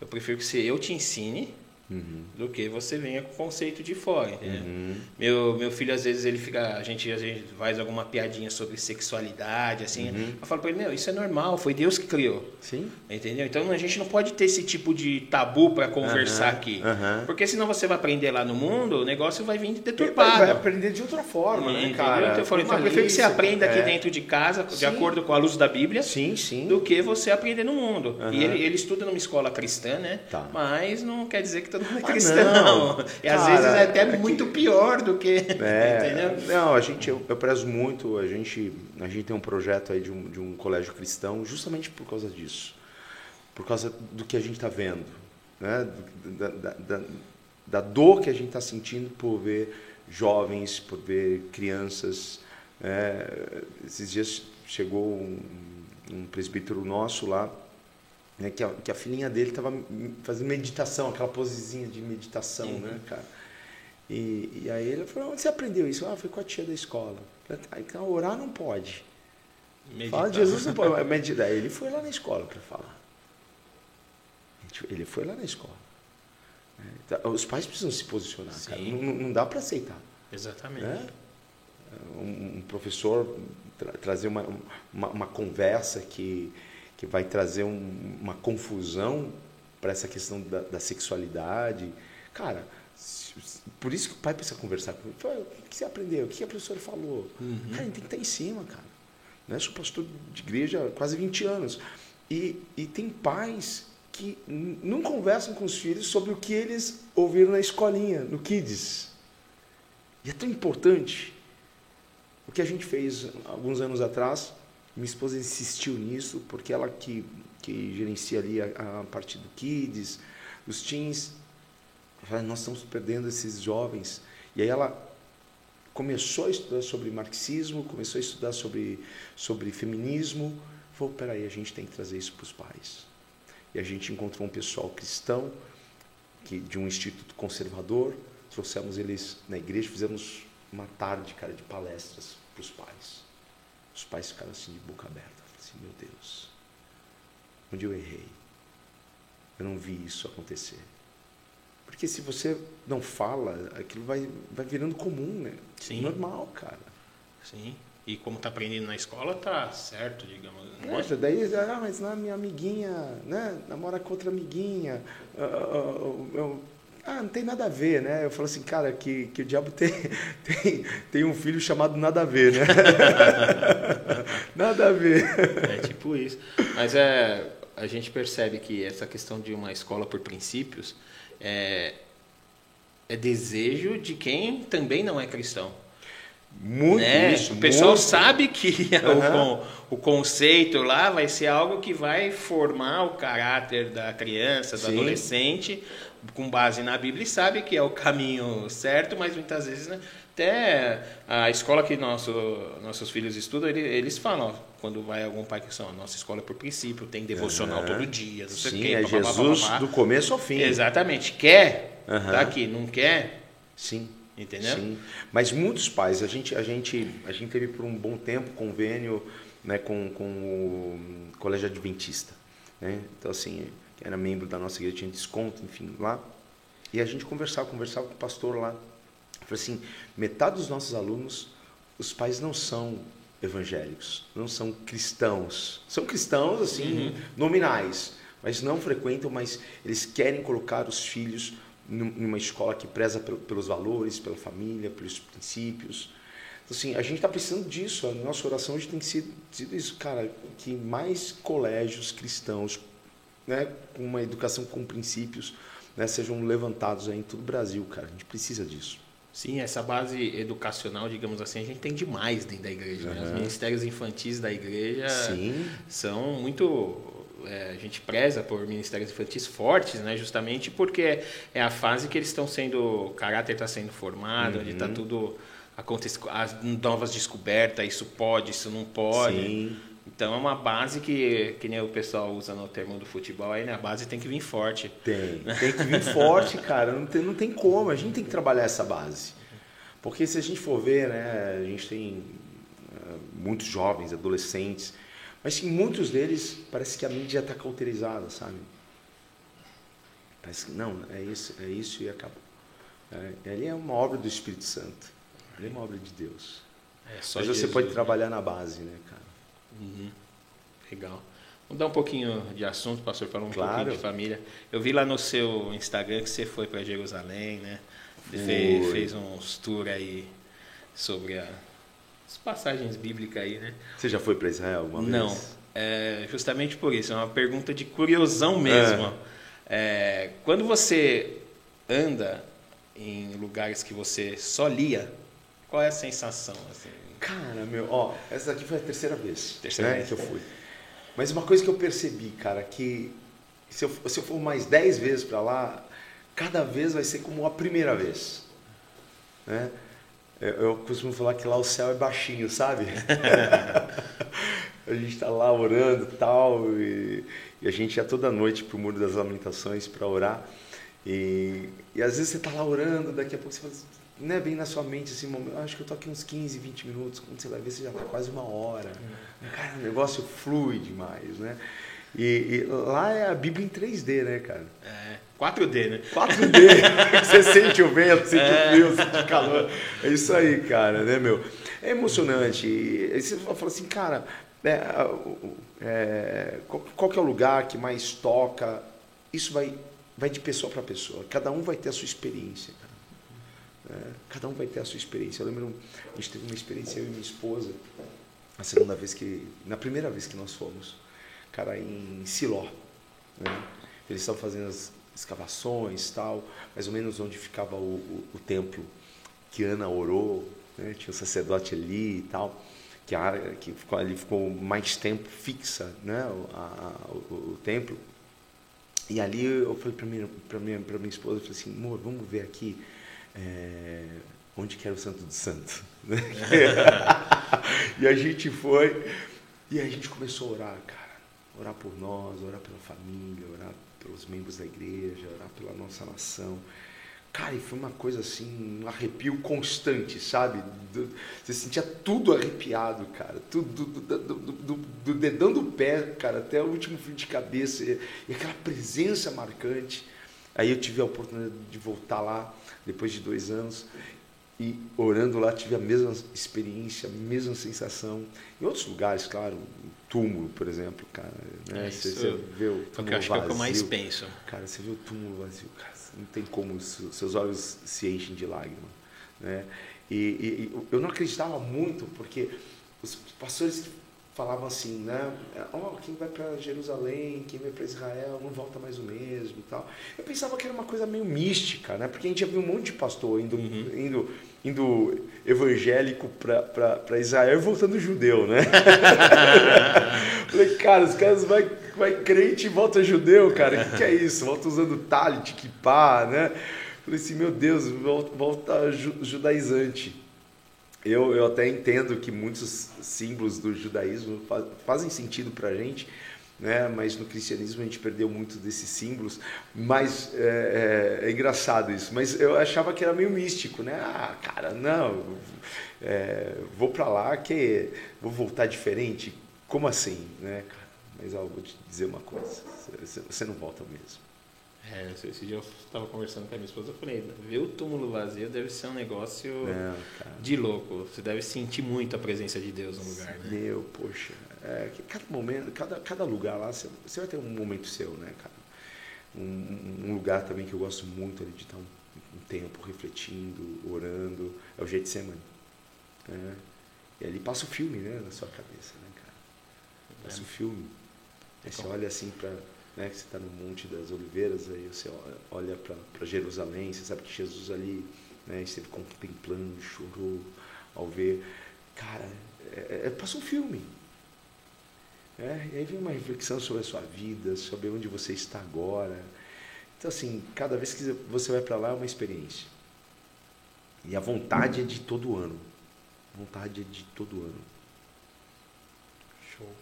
eu prefiro que você, eu te ensine Uhum. do que você venha com o conceito de fora. Uhum. Meu, meu filho, às vezes, ele fica. A gente, a gente faz alguma piadinha sobre sexualidade, assim. Uhum. Eu falo para ele: Meu, isso é normal, foi Deus que criou. Sim. Entendeu? Então a gente não pode ter esse tipo de tabu para conversar aqui. Porque senão você vai aprender lá no mundo, o negócio vai vir deturpado. Vai, vai aprender de outra forma, né, cara? Então, eu, falei, então prefiro que você aprenda aqui é. dentro de casa, sim. de acordo com a luz da Bíblia, sim, sim. do que você aprender no mundo. E ele, ele estuda numa escola cristã, né? Tá. Mas não quer dizer que todo mundo é ah, cristão. Ah, e às vezes é até é muito que... pior do que. *laughs* É? Não, a gente, eu, eu, prezo muito, a gente, a gente tem um projeto aí de um, de um colégio cristão justamente por causa disso. Por causa do que a gente está vendo. Né? Da, da, da, da, dor que a gente está sentindo por ver jovens, por ver crianças. É, esses dias chegou um, um presbítero nosso lá né, que, a, que a filhinha dele estava fazendo meditação, aquela posezinha de meditação, uhum. né, cara? E, e aí ele falou, onde você aprendeu isso? Ah, foi com a tia da escola. Aí, então, orar não pode. Meditar. Fala de Jesus não pode meditar. Ele foi lá na escola para falar. Ele foi lá na escola. Então, os pais precisam se posicionar, Sim. cara. Não, não dá para aceitar. Exatamente. Né? Um, um professor tra trazer uma, uma, uma conversa que que vai trazer um, uma confusão para essa questão da, da, sexualidade. Cara, por isso que o pai precisa conversar com ele. O que você aprendeu? O que a professora falou? Uhum. Cara, a gente tem que estar em cima, cara. Né? Sou pastor de igreja há quase 20 anos. E, e tem pais que não conversam com os filhos sobre o que eles ouviram na escolinha, no Kids. E é tão importante. O que a gente fez alguns anos atrás, minha esposa insistiu nisso, porque ela que, que gerencia ali a, a parte do Kids, dos teens, falou, nós estamos perdendo esses jovens. E aí ela começou a estudar sobre marxismo, começou a estudar sobre, sobre feminismo. Falou, peraí, a gente tem que trazer isso para os pais. E a gente encontrou um pessoal cristão, que, de um instituto conservador, trouxemos eles na igreja, fizemos uma tarde, cara, de palestras para os pais. Os pais ficaram assim de boca aberta. assim, meu Deus, onde eu errei? Eu não vi isso acontecer. Porque se você não fala, aquilo vai, vai virando comum, né? Sim. Normal, cara. Sim. E como está aprendendo na escola, tá certo, digamos. Né? daí, ah, mas na minha amiguinha, né? Namora com outra amiguinha. Uh, uh, uh, ah, não tem nada a ver, né? Eu falo assim, cara, que, que o diabo tem, *laughs* tem, tem um filho chamado nada a ver, né? *laughs* nada a ver. É tipo isso. Mas é, a gente percebe que essa questão de uma escola por princípios é, é desejo de quem também não é cristão. Muito né? isso. O pessoal muito. sabe que uhum. *laughs* o, o, conceito lá vai ser algo que vai formar o caráter da criança, do Sim. adolescente, com base na Bíblia e sabe que é o caminho certo, mas muitas vezes, né, até a escola que nosso, nossos filhos estudam, eles, falam, ó, quando vai algum pai que são, nossa escola é por princípio, tem devocional uhum. todo dia, não sei Sim, quê, é Jesus do começo ao fim. Exatamente. Quer, uhum. tá aqui, não quer? Sim. Entendeu? Sim. Mas muitos pais, a gente, a gente, a gente teve por um bom tempo convênio né, com, com o Colégio Adventista. Né? Então, assim, era membro da nossa igreja, tinha desconto, enfim, lá. E a gente conversava, conversava com o pastor lá. Falei assim, metade dos nossos alunos, os pais não são evangélicos, não são cristãos. São cristãos, assim, uhum. nominais, mas não frequentam, mas eles querem colocar os filhos numa escola que preza pelos valores, pela família, pelos princípios. Então, assim, a gente está precisando disso. A nossa oração hoje tem sido, sido isso, cara, que mais colégios cristãos né, com uma educação com princípios, né, sejam levantados em todo o Brasil, cara. A gente precisa disso. Sim, essa base educacional, digamos assim, a gente tem demais dentro da igreja. Uhum. Né? Os ministérios infantis da igreja Sim. são muito. É, a gente preza por ministérios infantis fortes, né? justamente porque é a fase que eles estão sendo. O caráter está sendo formado, uhum. onde está tudo acontecendo, as novas descobertas, isso pode, isso não pode. Sim. Então é uma base que, que nem o pessoal usa no termo do futebol, aí na né? base tem que vir forte. Tem, tem que vir forte, *laughs* cara. Não tem, não tem como, a gente tem que trabalhar essa base. Porque se a gente for ver, né, a gente tem uh, muitos jovens, adolescentes, mas em muitos deles parece que a mídia está cauterizada, sabe? Parece que não, é isso, é isso e acabou. É, ali é uma obra do Espírito Santo. Ali é uma obra de Deus. É, mas você pode trabalhar na base, né, cara? Uhum. Legal. Vamos dar um pouquinho de assunto, pastor, para um claro. pouquinho de família. Eu vi lá no seu Instagram que você foi para Jerusalém, né? Fez, fez uns tours aí sobre a, as passagens bíblicas aí, né? Você já foi para Israel alguma vez? Não. É, justamente por isso, é uma pergunta de curiosão mesmo. É. É, quando você anda em lugares que você só lia, qual é a sensação? Assim? Cara, meu, ó, essa aqui foi a terceira vez, terceira né, vez que eu fui. Mas uma coisa que eu percebi, cara, que se eu, se eu for mais dez vezes para lá, cada vez vai ser como a primeira vez. Né? Eu, eu costumo falar que lá o céu é baixinho, sabe? *laughs* a gente está lá orando tal, e, e a gente ia toda noite para o Muro das Lamentações para orar. E, e às vezes você está lá orando, daqui a pouco você fala assim, não é bem na sua mente assim, acho que eu tô aqui uns 15, 20 minutos, quando você vai ver, você já está quase uma hora. Cara, o negócio flui demais, né? E, e, lá é a Bíblia em 3D, né, cara? É, 4D, né? 4D, *laughs* você sente o vento, sente é. o frio, sente o calor. É isso aí, cara, né, meu? É emocionante. E você fala assim, cara, é, é, qual, qual que é o lugar que mais toca? Isso vai, vai de pessoa para pessoa. Cada um vai ter a sua experiência. É, cada um vai ter a sua experiência. Eu lembro, a gente teve uma experiência, eu e minha esposa, a segunda vez que, na primeira vez que nós fomos, cara, em Siló. Né? Eles estavam fazendo as escavações tal, mais ou menos onde ficava o, o, o templo que Ana orou, né? tinha o um sacerdote ali e tal, que a área que ficou ali ficou mais tempo fixa, né? A, a, o, o, templo. E ali eu falei para minha, minha, minha esposa, eu falei assim, amor, vamos ver aqui é, onde que era o Santo do Santo. Né? *laughs* e a gente foi e a gente começou a orar, cara. Orar por nós, orar pela família, orar pelos membros da igreja, orar pela nossa nação. Cara, e foi uma coisa assim, um arrepio constante, sabe? Você sentia tudo arrepiado, cara. Tudo, do, do, do, do dedão do pé, cara, até o último fio de cabeça. E, e aquela presença marcante. Aí eu tive a oportunidade de voltar lá depois de dois anos. E orando lá tive a mesma experiência, a mesma sensação. Em outros lugares, claro, túmulo, por exemplo, cara. Né? É, você, você vê o túmulo que eu acho vazio. que é o que eu mais penso. Cara, você vê o túmulo vazio, cara, não tem como, seus olhos se enchem de lágrima. Né? E, e, e eu não acreditava muito, porque os pastores falavam assim, né? Oh, quem vai para Jerusalém, quem vai para Israel, não volta mais o mesmo e tal. Eu pensava que era uma coisa meio mística, né? Porque a gente já viu um monte de pastor indo, uhum. indo, indo evangélico para Israel e voltando judeu, né? *laughs* Falei, cara, os caras vai, vai crente e volta judeu, cara. O que, que, é isso? Volta usando talit, kippah, né? Falei assim, meu Deus, volta, volta judaizante. Eu, eu até entendo que muitos símbolos do judaísmo fazem sentido para a gente, né? mas no cristianismo a gente perdeu muito desses símbolos. Mas é, é, é engraçado isso. Mas eu achava que era meio místico, né? Ah, cara, não, é, vou para lá que vou voltar diferente. Como assim, né? Mas ó, vou te dizer uma coisa: você não volta mesmo. É, esse dia eu estava conversando com a minha esposa, eu falei, ver o túmulo vazio deve ser um negócio Não, de louco. Você deve sentir muito a presença de Deus no lugar, né? Meu, poxa. É, cada momento, cada, cada lugar lá, você, você vai ter um momento seu, né, cara? Um, um, lugar também que eu gosto muito ali de estar um, um tempo refletindo, orando, é o Getsemane. Né? E ali passa o filme, né, na sua cabeça, né, cara? Passa é. o filme. Aí você olha assim para né, que você está no Monte das Oliveiras, aí você olha para Jerusalém, você sabe que Jesus ali né, esteve contemplando, chorou ao ver. Cara, é, é, passa um filme. É, e aí vem uma reflexão sobre a sua vida, sobre onde você está agora. Então, assim, cada vez que você vai para lá é uma experiência. E a vontade é de todo ano. A vontade é de todo ano. Show.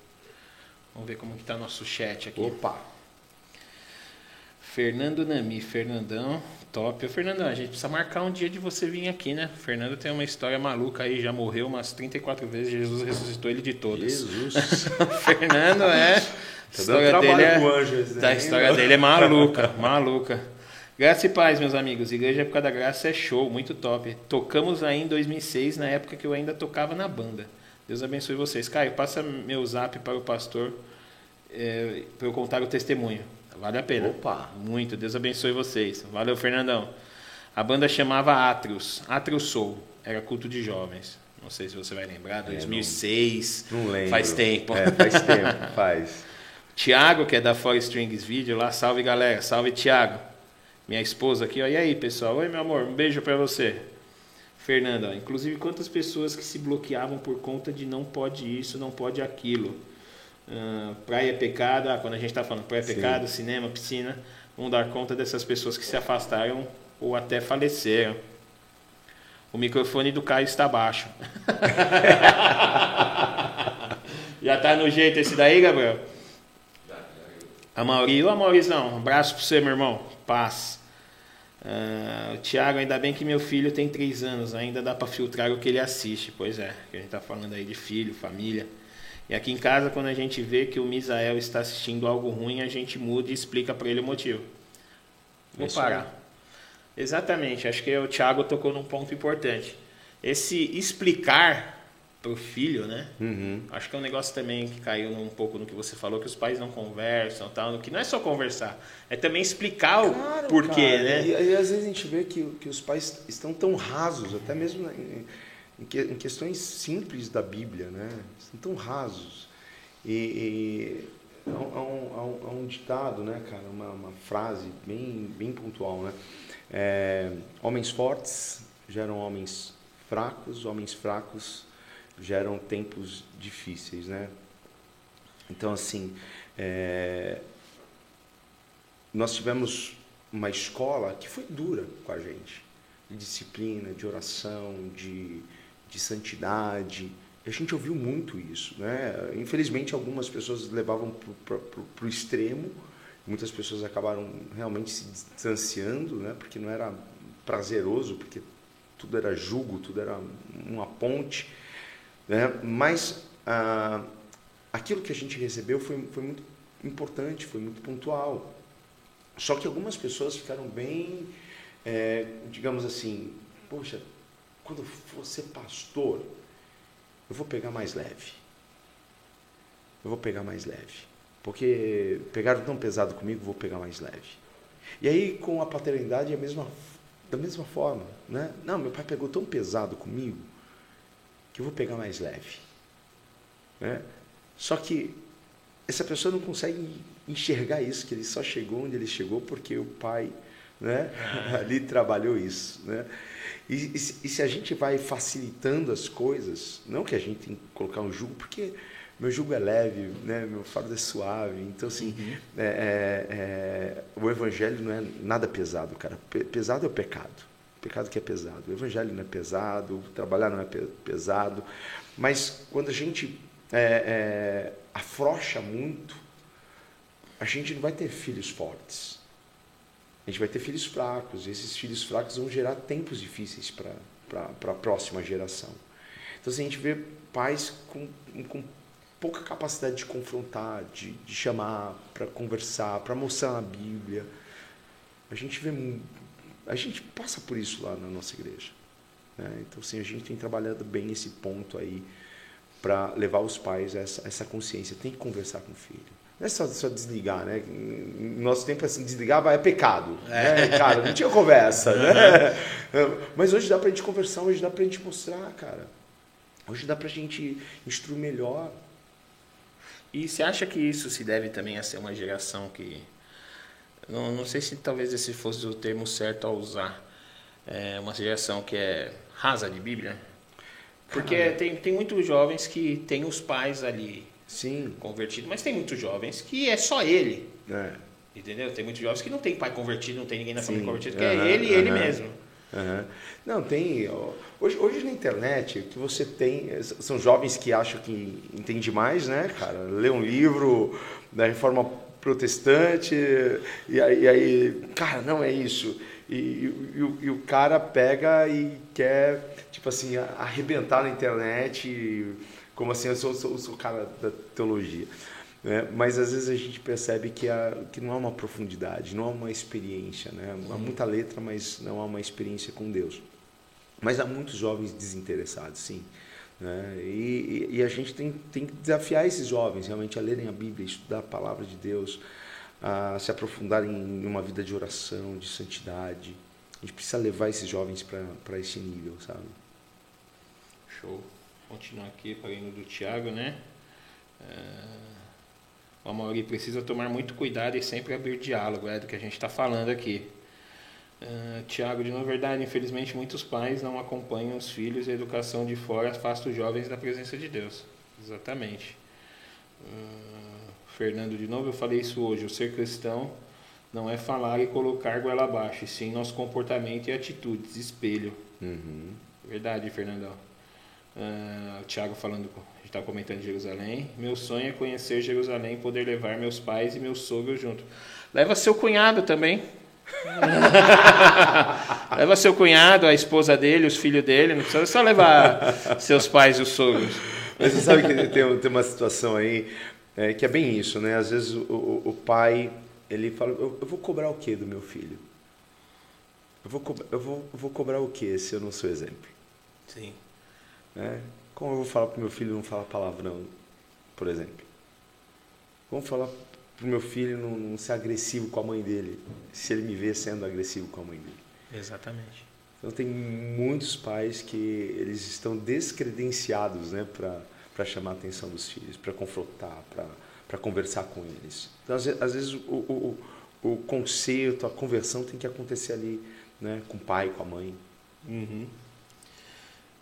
Vamos ver como que tá nosso chat aqui. Opa! Fernando Nami, Fernandão, top. Ô, Fernandão, a gente precisa marcar um dia de você vir aqui, né? O Fernando tem uma história maluca aí, já morreu umas 34 vezes, Jesus ressuscitou ele de todas. Jesus! *laughs* Fernando é. A Tá história dele é, com anjos, né? a história dele é maluca, maluca. Graça e paz, meus amigos. Igreja Época da Graça é show, muito top. Tocamos aí em 2006, na época que eu ainda tocava na banda. Deus abençoe vocês. Caio, passa meu zap para o pastor é, para eu contar o testemunho. Vale a pena. Opa. Muito. Deus abençoe vocês. Valeu, Fernandão. A banda chamava Atrios. Atrios Soul. Era culto de jovens. Não sei se você vai lembrar. 2006. Não lembro. Faz tempo. É, faz *laughs* tempo, faz. Tiago, que é da Four Strings Video lá. Salve, galera. Salve, Tiago. Minha esposa aqui, ó. E aí, pessoal? Oi, meu amor. Um beijo pra você. Fernanda, inclusive quantas pessoas que se bloqueavam por conta de não pode isso, não pode aquilo. Ah, praia é pecado, ah, quando a gente está falando praia é Sim. pecado, cinema, piscina, vamos dar conta dessas pessoas que se afastaram ou até faleceram. O microfone do Caio está baixo. *laughs* Já tá no jeito esse daí, Gabriel? A Mauri, ô Maurizão, um abraço pra você, meu irmão. Paz. Ah, o Thiago, ainda bem que meu filho tem três anos, ainda dá para filtrar o que ele assiste. Pois é, que a gente tá falando aí de filho, família. E aqui em casa, quando a gente vê que o Misael está assistindo algo ruim, a gente muda e explica para ele o motivo. Vou Isso parar. Exatamente, acho que o Thiago tocou num ponto importante. Esse explicar pro filho, né? Uhum. Acho que é um negócio também que caiu um pouco no que você falou, que os pais não conversam, tal, que não é só conversar, é também explicar o Claro, porquê, cara. né? E, e às vezes a gente vê que, que os pais estão tão rasos, até mesmo em, em que- em questões simples da Bíblia, né? Estão tão rasos. E, e há, há um- há um- há um ditado, né, cara? Uma, uma frase bem, bem pontual, né? É, homens fortes geram homens fracos, homens fracos geram tempos difíceis, né? Então, assim, é, nós tivemos uma escola que foi dura com a gente, de disciplina, de oração, de, de santidade. A gente ouviu muito isso, né? Infelizmente, algumas pessoas levavam para o extremo, muitas pessoas acabaram realmente se distanciando, né? Porque não era prazeroso, porque tudo era jugo, tudo era uma ponte, né? Mas ah, aquilo que a gente recebeu foi, foi muito importante, foi muito pontual. Só que algumas pessoas ficaram bem, é, digamos assim, poxa, quando for ser pastor, eu vou pegar mais leve. Eu vou pegar mais leve. Porque pegaram tão pesado comigo, vou pegar mais leve. E aí, com a paternidade, é a mesma, da mesma forma. Né? Não, meu pai pegou tão pesado comigo que eu vou pegar mais leve. Né? Só que essa pessoa não consegue enxergar isso, que ele só chegou onde ele chegou porque o pai né, *laughs* ali trabalhou isso. Né? E, e se- e se a gente vai facilitando as coisas, não que a gente tem que colocar um jugo, porque meu jugo é leve, né, meu fardo é suave. Então, assim, é- é- é, o evangelho não é nada pesado, cara. Pe- pesado é o pecado. O pecado que é pesado. O evangelho não é pesado, trabalhar não é pe- pesado. Mas quando a gente é, é, afrouxa muito, a gente não vai ter filhos fortes. A gente vai ter filhos fracos. E esses filhos fracos vão gerar tempos difíceis para a próxima geração. Então, assim, a gente vê pais com, com pouca capacidade de confrontar, de, de chamar para conversar, para mostrar a Bíblia. A gente vê, a gente passa por isso lá na nossa igreja. né? Então, assim, a gente tem trabalhado bem esse ponto aí para levar os pais a essa, essa consciência. Tem que conversar com o filho. Não é só, só desligar, né? No nosso tempo, assim, desligar vai- é pecado. Né? Cara, não tinha conversa, né? Mas hoje dá pra gente conversar, hoje dá pra gente mostrar, cara. Hoje dá pra gente instruir melhor. E você acha que isso se deve também a ser uma geração que. Não, não sei se talvez esse fosse o termo certo a usar. É uma geração que é rasa de Bíblia. Porque tem, tem muitos jovens que têm os pais ali Sim. convertidos, mas tem muitos jovens que é só ele. É. Entendeu? Tem muitos jovens que não tem pai convertido, não tem ninguém na família convertido, que Aham, é ele e ele aham. mesmo. Uhum. Não, tem. Hoje, hoje na internet, o que você tem. São jovens que acham que entende mais, né, cara? Lê um livro da reforma protestante, e aí, e aí cara, não é isso. E, e, e, o, e, o, cara pega e quer, tipo assim, arrebentar na internet, como assim, eu sou, sou, sou o cara da teologia. Né? Mas às vezes a gente percebe que, a, que não há uma profundidade, não há uma experiência. Né? Há muita letra, mas não há uma experiência com Deus. Mas há muitos jovens desinteressados, sim. Né? E, e, a gente tem, tem que desafiar esses jovens realmente a lerem a Bíblia, estudar a palavra de Deus, a se aprofundar em uma vida de oração, de santidade. A gente precisa levar esses jovens para esse nível, sabe? Show. Continuar aqui para o do Tiago, né? É... O Amaury precisa tomar muito cuidado e sempre abrir diálogo, é do que a gente está falando aqui. Uh, Tiago, de novo, verdade, infelizmente muitos pais não acompanham os filhos e a educação de fora afasta os jovens da presença de Deus. Exatamente. Uh, Fernando, de novo, eu falei isso hoje. O ser cristão não é falar e colocar goela abaixo, e sim nosso comportamento e atitudes, espelho. Uhum. Verdade, Fernandão. Uh, o Tiago falando, a gente estava comentando Jerusalém. Meu sonho é conhecer Jerusalém e poder levar meus pais e meus sogros junto. Leva seu cunhado também. *laughs* Leva seu cunhado, a esposa dele, os filhos dele, não precisa só levar seus pais e os sogros. Mas você sabe que tem, tem uma situação aí é, que é bem isso, né? Às vezes o, o, o pai, ele fala, eu, eu, vou cobrar o que do meu filho? Eu vou, eu, vou, eu vou cobrar o que se eu não sou exemplo? Sim. É? Como eu vou falar para meu filho não falar palavrão, por exemplo? Como falar para o meu filho não, não, ser agressivo com a mãe dele, se ele me vê sendo agressivo com a mãe dele. Exatamente. Então tem muitos pais que eles estão descredenciados né, para chamar a atenção dos filhos, para confrontar, para conversar com eles. Então às vezes, às vezes o, o, o, conceito, a conversão tem que acontecer ali né, com o pai, com a mãe. Uhum.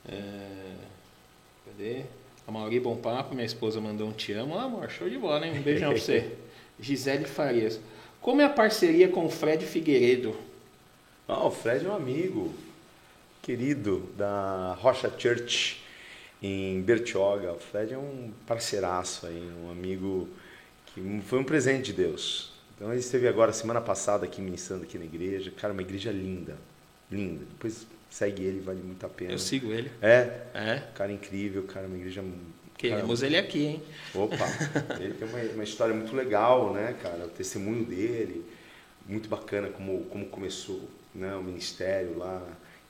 É... Cadê? A Mauri, bom papo. Minha esposa mandou um te amo. Ah, amor, show de bola, hein? Um beijão pra você. *laughs* Gisele Farias. Como é a parceria com o Fred Figueiredo? Ah, o Fred é um amigo querido da Rocha Church em Bertioga. O Fred é um parceiraço aí, um amigo que foi um presente de Deus. Então ele esteve agora semana passada aqui ministrando aqui na igreja. Cara, uma igreja linda, linda. Depois segue ele, vale muito a pena. Eu sigo ele. É? É. Cara incrível, cara, uma igreja Queremos ele aqui, hein? Opa, ele tem uma, uma, história muito legal, né, cara? O testemunho dele, muito bacana como, como começou né, o ministério lá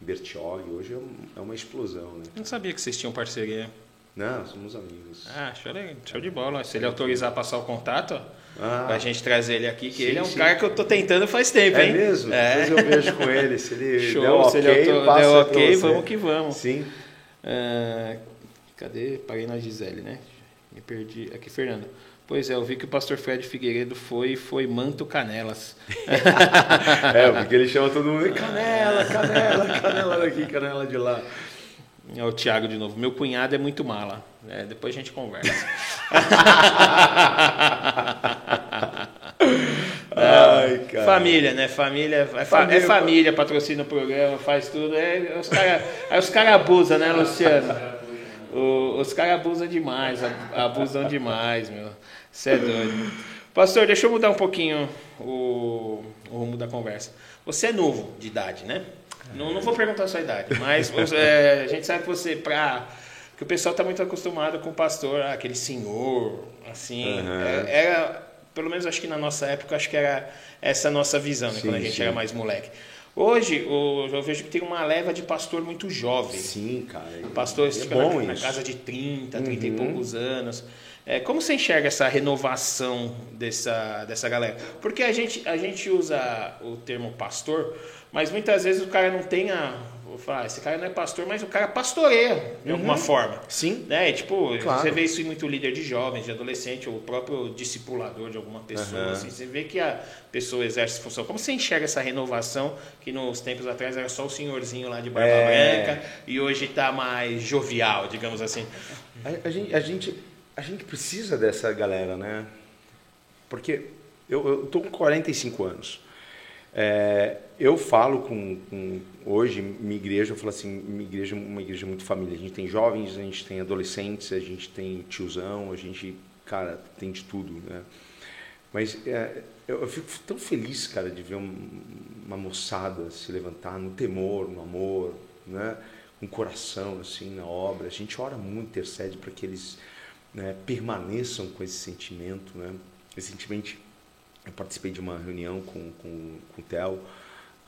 em Bertioga. Hoje é, é uma explosão, né? Não sabia que vocês tinham parceria. Não, somos amigos. Ah, show de, show de bola. Se ele autorizar passar o contato, ah, pra gente trazer ele aqui, que sim, ele é um sim. cara que eu tô tentando faz tempo, é hein? Mesmo? É mesmo? Depois eu vejo com ele. Se ele *laughs* show, der ok, se ele autor, der ok vamos que vamos. Sim. Uh, Cadê? Parei na Gisele, né? Me perdi. Aqui, Fernando. Pois é, eu vi que o pastor Fred Figueiredo foi foi manto canelas. *laughs* é, porque ele chama todo mundo canela, canela, canela daqui, canela de lá. É o Tiago de novo. Meu cunhado é muito mala. É, depois a gente conversa. *laughs* Cara. Família, né? Família, é, família, é família, patrocina o programa, faz tudo. É, os caras os cara abusam, né, Luciano? O, os caras abusam demais, abusam demais, meu. Você é doido. Pastor, deixa eu mudar um pouquinho o, o rumo da conversa. Você é novo de idade, né? Não, não vou perguntar a sua idade, mas é, a gente sabe que você, pra, que o pessoal está muito acostumado com o pastor, aquele senhor, assim. Uhum. É, era, pelo menos acho que na nossa época, acho que era essa a nossa visão, né, sim, quando a gente sim. era mais moleque. Hoje, eu vejo que tem uma leva de pastor muito jovem. Sim, cara. Pastores é bom na, na, casa de 30, 30 uhum. e poucos anos. É, como você enxerga essa renovação dessa, dessa galera? Porque a gente, a gente usa o termo pastor, mas muitas vezes o cara não tem a, vou falar, esse cara não é pastor, mas o cara pastoreia de uhum. alguma forma. Sim. Né? tipo, claro. você vê isso em muito líder de jovens, de adolescente, ou o próprio discipulador de alguma pessoa. Uhum. Assim, você vê que a pessoa exerce função. Como você enxerga essa renovação, que nos tempos atrás era só o senhorzinho lá de barba é... branca, e hoje está mais jovial, digamos assim? A, a, gente, a, gente, a gente precisa dessa galera, né? Porque eu, tô com 45 anos. É, eu falo com, com, hoje minha igreja, eu falo assim, minha igreja é uma igreja muito família. A gente tem jovens, a gente tem adolescentes, a gente tem tiozão, a gente, cara, tem de tudo, né? Mas é, eu, eu, fico tão feliz, cara, de ver um, uma moçada se levantar no temor, no amor, né? Com coração, assim, na obra. A gente ora muito, intercede para que eles né, permaneçam com esse sentimento, né? Recentemente eu participei de uma reunião com, com, com o Theo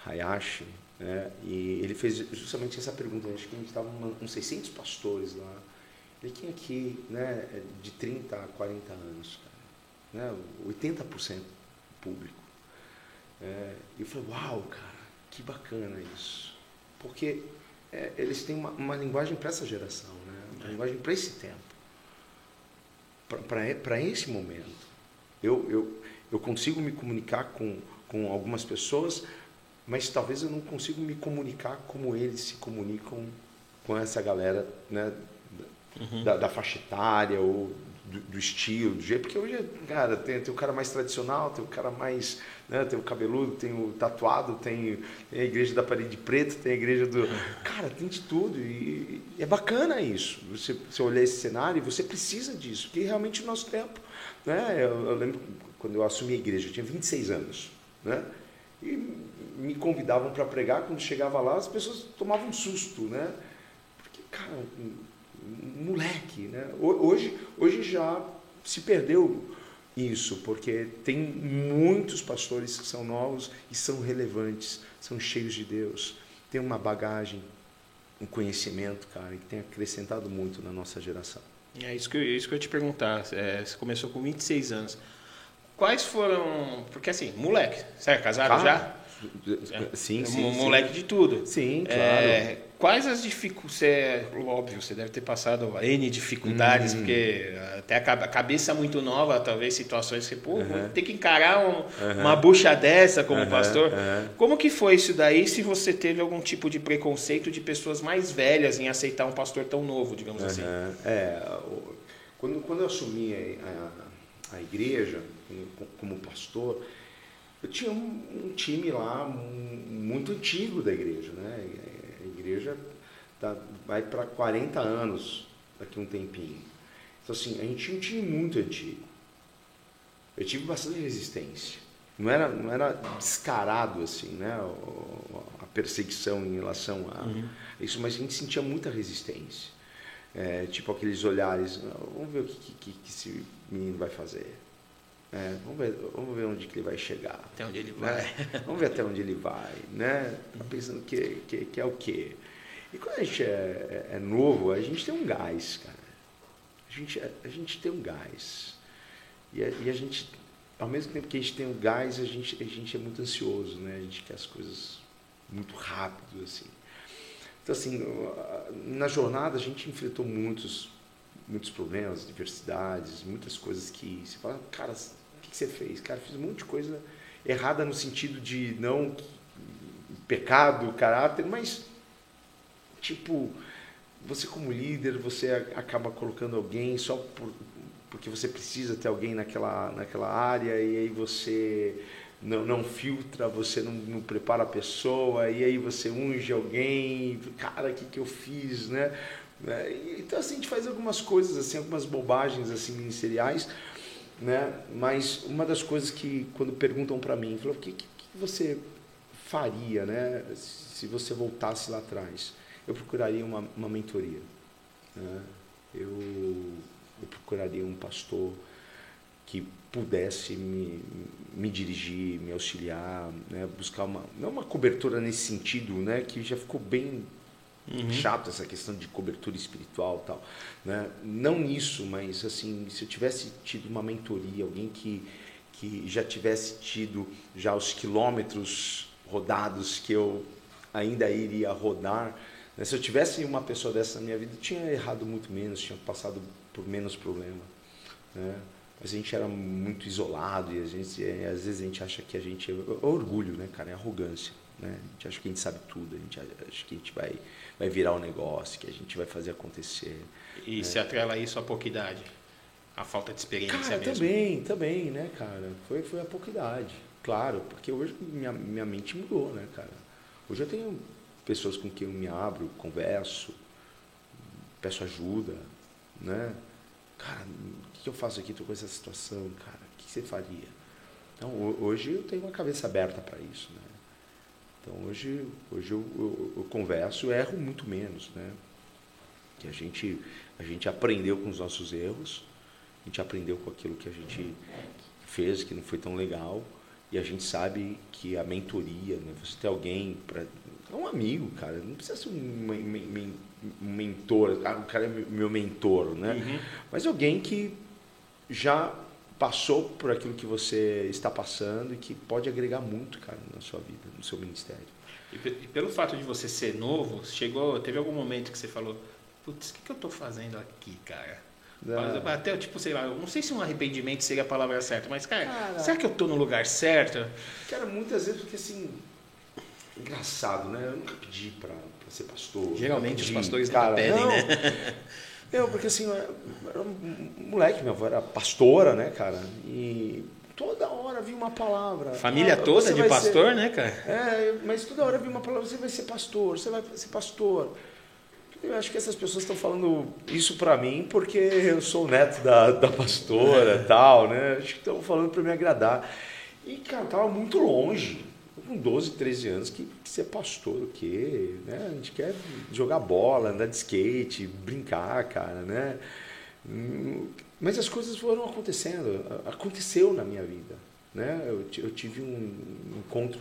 Hayashi, né? e ele fez justamente essa pergunta. Acho que a gente estava com 600 pastores lá. Ele tinha aqui né, de 30 a 40 anos, cara, né? 80% público. É, e eu falei, uau, cara, que bacana isso. Porque é, eles têm uma, uma linguagem para essa geração, né? uma é. linguagem para esse tempo, para esse momento. Eu, eu, eu consigo me comunicar com, com algumas pessoas, mas talvez eu não consiga me comunicar como eles se comunicam com essa galera né, uhum. da, da, faixa etária ou do, do, estilo, do jeito. Porque hoje, cara, tem, tem o cara mais tradicional, tem o cara mais. Né, tem o cabeludo, tem o tatuado, tem, tem a igreja da parede preta, tem a igreja do. *laughs* Cara, tem de tudo. E, e é bacana isso. Você, você olhar esse cenário e você precisa disso, porque realmente o nosso tempo. Né, eu, eu lembro quando eu assumi a igreja, eu tinha 26 anos, né? E me convidavam para pregar, quando chegava lá, as pessoas tomavam um susto, né? Porque, cara, um, um moleque, né? Hoje, hoje já se perdeu isso, porque tem muitos pastores que são novos e são relevantes, são cheios de Deus, tem uma bagagem, um conhecimento, cara, que tem acrescentado muito na nossa geração. É isso que eu, isso que eu ia te perguntar. É, você começou com 26 anos. Quais foram. Porque assim, moleque, você é casado já? Sim, sim. Um moleque sim. de tudo. Sim, claro. É, quais as dificuldades. É, óbvio, você deve ter passado N dificuldades, hum. porque até a cabeça muito nova, talvez situações que, pô, uhum. ter que encarar um, uhum. uma bucha dessa como uhum. pastor. Como que foi isso daí, se você teve algum tipo de preconceito de pessoas mais velhas em aceitar um pastor tão novo, digamos assim? É, quando, quando eu assumi a, a, a igreja como pastor, eu tinha um, um time lá um, muito antigo da igreja, né? A igreja tá, vai para 40 anos daqui a um tempinho. Então assim, a gente tinha um time muito antigo. Eu tive bastante resistência. Não era, não era descarado assim, né? A perseguição em relação a uhum. isso, mas a gente sentia muita resistência. É, tipo aqueles olhares, ah, vamos ver o que, que, que esse menino vai fazer é, vamos, ver, vamos ver onde que ele vai chegar. Até onde ele vai. Né? *laughs* Vamos ver até onde ele vai. Né? Tá pensando que, que, que, é o quê? E quando a gente é, é, é, novo, a gente tem um gás, cara. A gente, a gente tem um gás. E a, e a gente, ao mesmo tempo que a gente tem um gás, a gente, a gente é muito ansioso, né? A gente quer as coisas muito rápido, assim. Então, assim, na jornada a gente enfrentou muitos muitos problemas, diversidades, muitas coisas que você fala, cara, que, que você fez? Cara, fiz um monte de coisa errada no sentido de não pecado, caráter, mas tipo, você como líder, você acaba colocando alguém só por, porque você precisa ter alguém naquela, naquela área e aí você não, não filtra, você não, não, prepara a pessoa e aí você unge alguém, cara, o que, que eu fiz, né? Então assim, a gente faz algumas coisas assim, algumas bobagens assim ministeriais né? Mas uma das coisas que quando perguntam para mim, falou, o que, que, você faria, né? Se você voltasse lá atrás, eu procuraria uma, uma mentoria. Né? Eu, eu procuraria um pastor que pudesse me, me dirigir, me auxiliar, né? buscar uma não uma cobertura nesse sentido, né? Que já ficou bem Uhum. Chato essa questão de cobertura espiritual tal. Né? Não nisso, mas assim, se eu tivesse tido uma mentoria, alguém que, que já tivesse tido já os quilômetros rodados que eu ainda iria rodar, né? se eu tivesse uma pessoa dessa na minha vida, eu tinha errado muito menos, tinha passado por menos problema. Né? Mas a gente era muito isolado e a gente, às vezes a gente acha que a gente é, é orgulho, né, cara? É arrogância. Né? A gente acha que a gente sabe tudo, a gente acha que a gente vai, vai virar um negócio, que a gente vai fazer acontecer. E né? se atrela isso à pouca idade? A falta de experiência cara, mesmo? também, também, né, cara? Foi, foi a pouca idade. Claro, porque hoje minha, minha mente mudou, né, cara? Hoje eu tenho pessoas com quem eu me abro, converso, peço ajuda, né? Cara, o que eu faço aqui? Estou com essa situação, cara. O que você faria? Então, hoje eu tenho uma cabeça aberta para isso, né? Então, hoje, hoje eu, eu, eu converso, erro muito menos, né? Que a gente, a gente aprendeu com os nossos erros, a gente aprendeu com aquilo que a gente fez que não foi tão legal e a gente sabe que a mentoria, né? você ter alguém para. É um amigo, cara, não precisa ser um, um mentor, ah, o cara é meu mentor, né? Uhum. Mas alguém que já passou por aquilo que você está passando e que pode agregar muito, cara, na sua vida, no seu ministério. E, e pelo fato de você ser novo, chegou, teve algum momento que você falou, putz, o que, que eu estou fazendo aqui, cara? Da... Até, tipo, sei lá, não sei se um arrependimento seria a palavra certa, mas, cara, cara será que eu estou no lugar certo? Cara, muitas vezes, porque assim, engraçado, né? Eu nunca pedi para ser pastor. Geralmente os pastores cara, pedem, não, né? *laughs* Eu, porque assim, eu era um moleque, minha avó era pastora, né, cara? E toda hora vinha uma palavra. Família ah, toda de pastor, ser, né, cara? É, mas toda hora vinha uma palavra, você vai ser pastor, você vai ser pastor. Eu acho que essas pessoas estão falando isso para mim porque eu sou neto da, da pastora e *laughs* tal, né? Acho que estão falando para me agradar. E, cara, tava muito longe. Com 12, 13 anos, que, que ser pastor, o quê? Né? A gente quer jogar bola, andar de skate, brincar, cara, né? Mas as coisas foram acontecendo. Aconteceu na minha vida, né? Eu, eu tive um encontro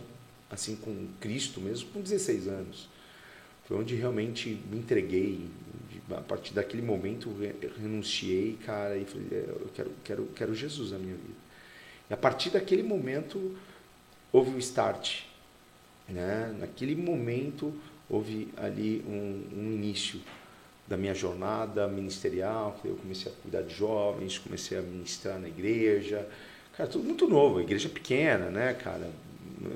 assim com Cristo mesmo com 16 anos foi onde realmente me entreguei. A partir daquele momento eu renunciei, cara, e falei, é, eu quero, quero, quero Jesus na minha vida. E a partir daquele momento houve um start. Né? Naquele momento houve ali um, um início da minha jornada ministerial. Eu comecei a cuidar de jovens, comecei a ministrar na igreja. Cara, tudo muito novo, igreja pequena, né, cara?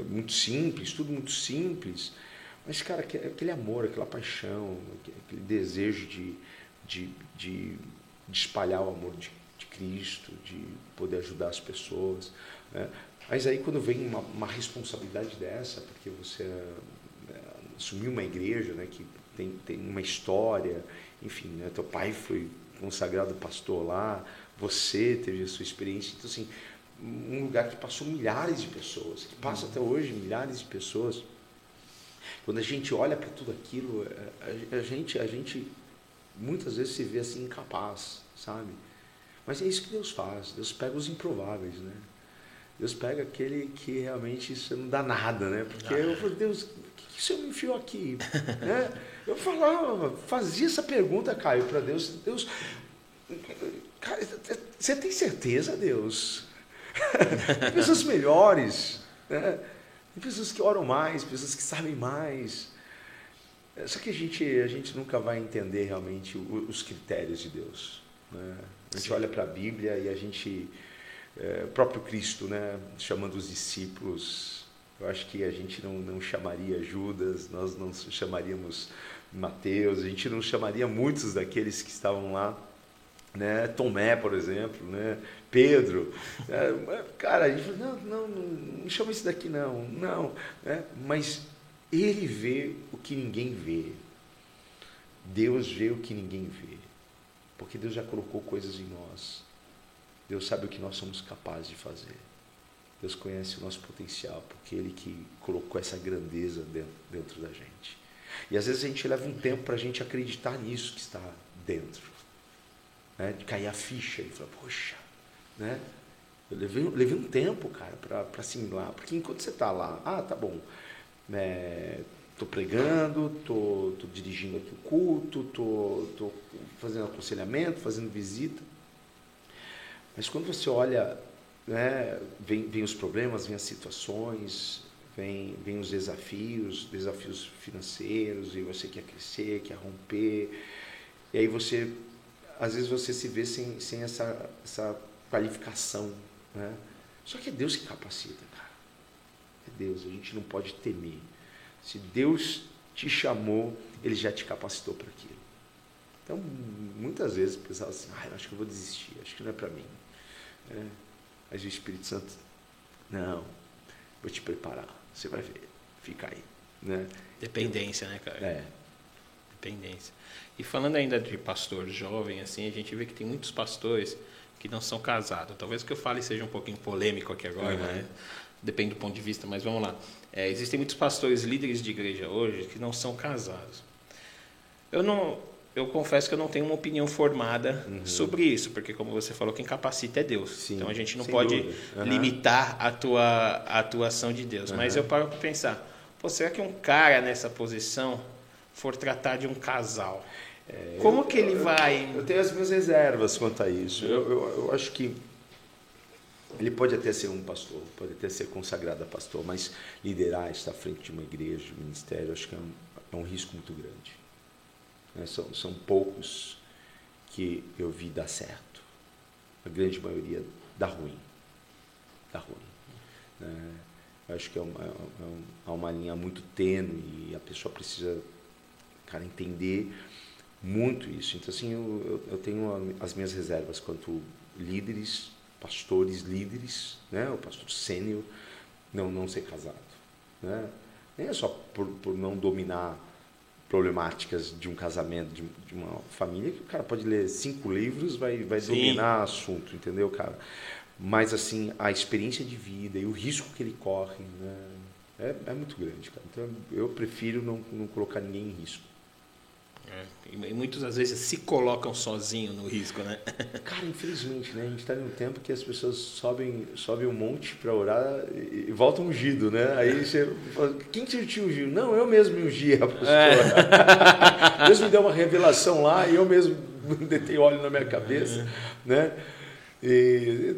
Muito simples, tudo muito simples. Mas, cara, aquele amor, aquela paixão, aquele desejo de, de, de, de espalhar o amor de, de, Cristo, de poder ajudar as pessoas. Né? Mas aí quando vem uma, uma responsabilidade dessa, porque você é, assumiu uma igreja né, que tem, tem uma história, enfim, né, teu pai foi consagrado pastor lá, você teve a sua experiência, então assim, um lugar que passou milhares de pessoas, que passa até hoje milhares de pessoas. Quando a gente olha para tudo aquilo, é, a, a, gente, a gente muitas vezes se vê assim incapaz, sabe? Mas é isso que Deus faz. Deus pega os improváveis, né? Deus pega aquele que realmente isso não dá nada, né? Porque eu falei, Deus, o que, que o Senhor me enfiou aqui? *laughs* né? Eu falava, fazia essa pergunta, Caio, para Deus. Deus, você tem certeza, Deus? Pessoas melhores, né? Tem pessoas que oram mais, pessoas que sabem mais. É, só que a gente, a gente nunca vai entender realmente os critérios de Deus. Né? A gente Sim. olha para a Bíblia e a gente, é, o próprio Cristo, né, chamando os discípulos, eu acho que a gente não, não chamaria Judas, nós não chamaríamos Mateus, a gente não chamaria muitos daqueles que estavam lá né? Tomé, por exemplo, né? Pedro. É, cara, a gente falou, não, não, não, chama isso daqui não, não. Né? Mas ele vê o que ninguém vê. Deus vê o que ninguém vê. Porque Deus já colocou coisas em nós. Deus sabe o que nós somos capazes de fazer. Deus conhece o nosso potencial, porque Ele que colocou essa grandeza dentro, dentro da gente. E às vezes a gente leva um tempo para a gente acreditar nisso que está dentro né, de cair a ficha e falar, poxa, né? Eu levei, levei um tempo, cara, para assimilar, porque enquanto você está lá, ah, tá bom, estou né, pregando, tô, tô, dirigindo aqui o culto, estou tô, tô fazendo aconselhamento, fazendo visita, mas quando você olha, né, vem, vem os problemas, vem as situações, vem, vem os desafios, desafios financeiros, e você quer crescer, quer romper, e aí você às vezes você se vê sem, sem essa, essa qualificação. Né? Só que é Deus que capacita, cara. É Deus, a gente não pode temer. Se Deus te chamou, Ele já te capacitou para aquilo. Então, muitas vezes pessoal assim, ah, acho que eu vou desistir, acho que não é para mim. É, mas o Espírito Santo, não. vou te preparar. Você vai ver. Fica aí. Né? Dependência, né, cara? É. Dependência. E falando ainda de pastor jovem, assim, a gente vê que tem muitos pastores que não são casados. Talvez o que eu fale seja um pouquinho polêmico aqui agora, uhum. né? Depende do ponto de vista, mas vamos lá. É, existem muitos pastores líderes de igreja hoje que não são casados. Eu não, eu confesso que eu não tenho uma opinião formada uhum. sobre isso, porque como você falou, quem capacita é Deus. Sim, então a gente não pode uhum. limitar a tua a atuação de Deus. Uhum. Mas eu paro para pensar, pô, será que um cara nessa posição for tratar de um casal, é, como eu, que ele eu, vai? Eu tenho as minhas reservas quanto a isso. Eu, eu, eu acho que ele pode até ser um pastor, pode até ser consagrado a pastor, mas liderar, estar à frente de uma igreja, de um ministério, acho que é um, é um risco muito grande. Né? São, são poucos que eu vi dar certo. A grande maioria dá ruim. Dá ruim. Né? Acho que é uma, é é uma linha muito tênue e a pessoa precisa cara, entender muito isso. Então, assim, eu, eu tenho as minhas reservas quanto líderes pastores líderes, né? o pastor sênior, não, não ser casado. Né? Nem é só por, por não dominar problemáticas de um casamento, de, de, uma família, que o cara pode ler cinco livros, vai, vai dominar assunto, entendeu, cara? Mas, assim, a experiência de vida e o risco que ele corre, né? é, é muito grande, cara. Então, eu prefiro não, não colocar ninguém em risco. É, e muitas das vezes se colocam sozinho no risco, né? *laughs* Cara, infelizmente, né? A gente está em um tempo que as pessoas sobem, sobem um monte para orar e, e voltam ungido, né? Aí você fala, quem te ungiu? Não, eu mesmo me ungi, pastora. É. *laughs* Deus me deu uma revelação lá e eu mesmo *laughs* detei óleo na minha cabeça, é. né? E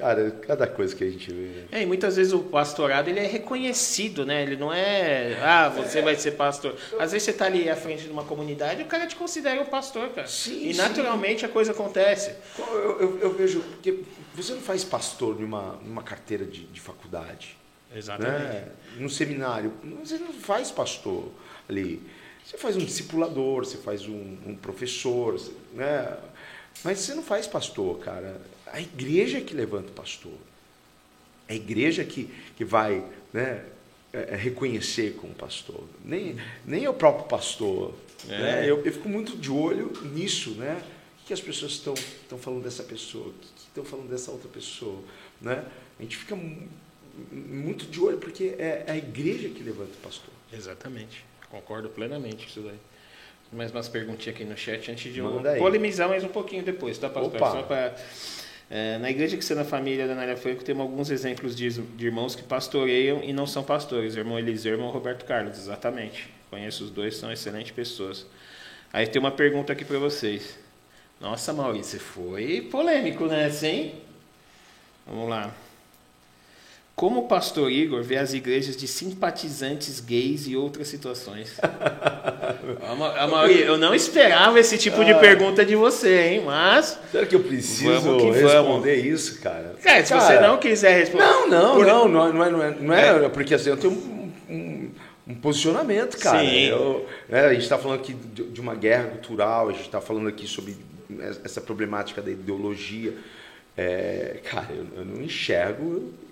Cara, cada coisa que a gente vê. Né? É, e muitas vezes o pastorado ele é reconhecido, né? Ele não é, ah, você é. vai ser pastor. Às vezes você está ali à frente de uma comunidade e o cara te considera o pastor, cara. Sim, e naturalmente sim. a coisa acontece. Eu, eu, eu, vejo, porque você não faz pastor numa, numa carteira de, de faculdade. Exatamente. Né? No seminário, você não faz pastor ali. Você faz um discipulador, você faz um, um professor, né? Mas você não faz pastor, cara. A igreja é que levanta o pastor. É a igreja que, que vai né, é, é reconhecer como pastor. Nem, nem é o próprio pastor. É. Né? Eu, eu, fico muito de olho nisso. Né? O que as pessoas estão, falando dessa pessoa? O que estão falando dessa outra pessoa? Né? A gente fica muito de olho porque é a igreja que levanta o pastor. Exatamente. Concordo plenamente com isso daí. Mais umas perguntinhas aqui no chat antes de eu polemizar mais um pouquinho depois, tá, pastor? Opa. Só para é, na igreja que você na família da Nália Franco, temos alguns exemplos de, de, irmãos que pastoreiam e não são pastores. Irmão Eliseu e irmão Roberto Carlos, exatamente. Conheço os dois, são excelentes pessoas. Aí tem uma pergunta aqui para vocês. Nossa, Maurício, foi polêmico, né? Sim? Vamos lá. Como o pastor Igor vê as igrejas de simpatizantes gays e outras situações? *laughs* Amaury, eu não esperava esse tipo de ah. pergunta de você, hein? Mas. Será que eu preciso que responder isso, cara? Cara, se cara, você não quiser responder. Não, não, por... não, não, não é, não é, não é, é. porque assim, eu tenho um, um, um posicionamento, cara. Sim. Eu, né, a gente está falando aqui de, de uma guerra cultural, a gente está falando aqui sobre essa problemática da ideologia. É, cara, eu, eu não enxergo é, é,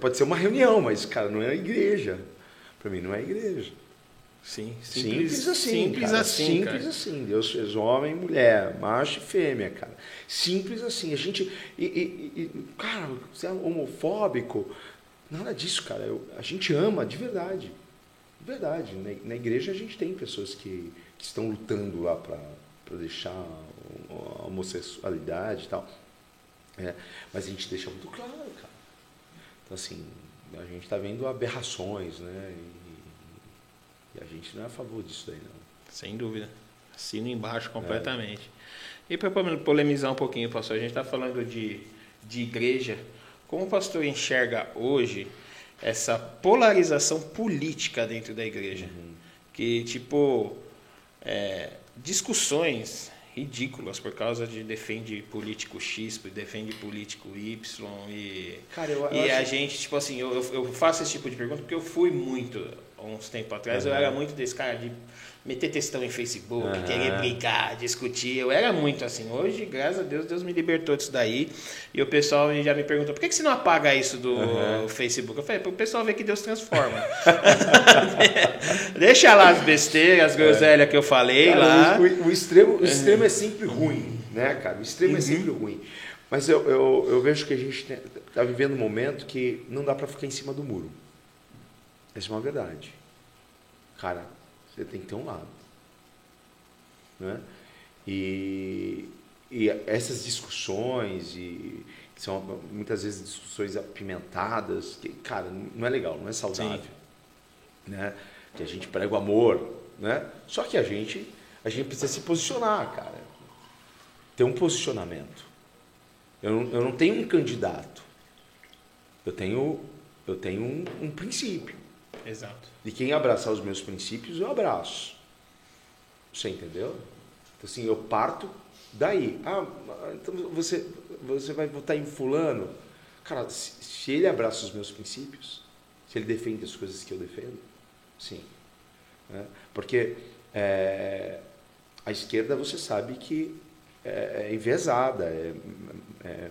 pode ser uma reunião, mas, cara, não é igreja. Para mim, não é igreja. Sim, simples, simples assim. Simples cara. assim. Simples cara. assim. Deus fez homem e mulher, macho e fêmea, cara. Simples assim. A gente. E, e, e, cara, você é homofóbico. Nada disso, cara. Eu, a gente ama de verdade. De verdade. Na, na igreja a gente tem pessoas que, que estão lutando lá para deixar a homossexualidade e tal. É, mas a gente deixa muito claro, cara. Então, assim, a gente está vendo aberrações, né? E, e, a gente não é a favor disso daí, não. Sem dúvida. Assino embaixo completamente. É. E para polemizar um pouquinho, pastor, a gente está falando de, de igreja. Como o pastor enxerga hoje essa polarização política dentro da igreja? Uhum. Que, tipo, é, discussões ridículas por causa de defende político X, defende político Y e, Cara, eu, eu e a gente, tipo assim, eu, eu faço esse tipo de pergunta porque eu fui muito uns tempos atrás, uhum. eu era muito desse cara de meter textão em Facebook, uhum. querer brigar, discutir. Eu era muito assim. Hoje, graças a Deus, Deus me libertou disso daí. E o pessoal já me perguntou: por que, você não apaga isso do uhum. Facebook? Eu falei: para o pessoal ver que Deus transforma. *laughs* Deixa lá as besteiras, as groselhas é. que eu falei cara, lá. O, o, extremo, o extremo é sempre ruim, né, cara? O extremo é uhum. é sempre ruim. Mas eu, eu, eu vejo que a gente está vivendo um momento que não dá para ficar em cima do muro. Essa é uma verdade. Cara, você tem que ter um lado. Né? E, e essas discussões, e, que são muitas vezes discussões apimentadas, que, cara, não é legal, não é saudável. Né? Que a gente prega o amor. Né? Só que a gente, a gente precisa se posicionar, cara. Ter um posicionamento. Eu não, eu não tenho um candidato. Eu tenho, eu tenho um, um princípio. Exato. E quem abraçar os meus princípios, eu abraço. Você entendeu? Então, assim, eu parto daí. Ah, então você, você vai votar em fulano. Cara, se, ele abraça os meus princípios, se ele defende as coisas que eu defendo, sim. É, porque é, a esquerda, você sabe que é, é enviesada, é, é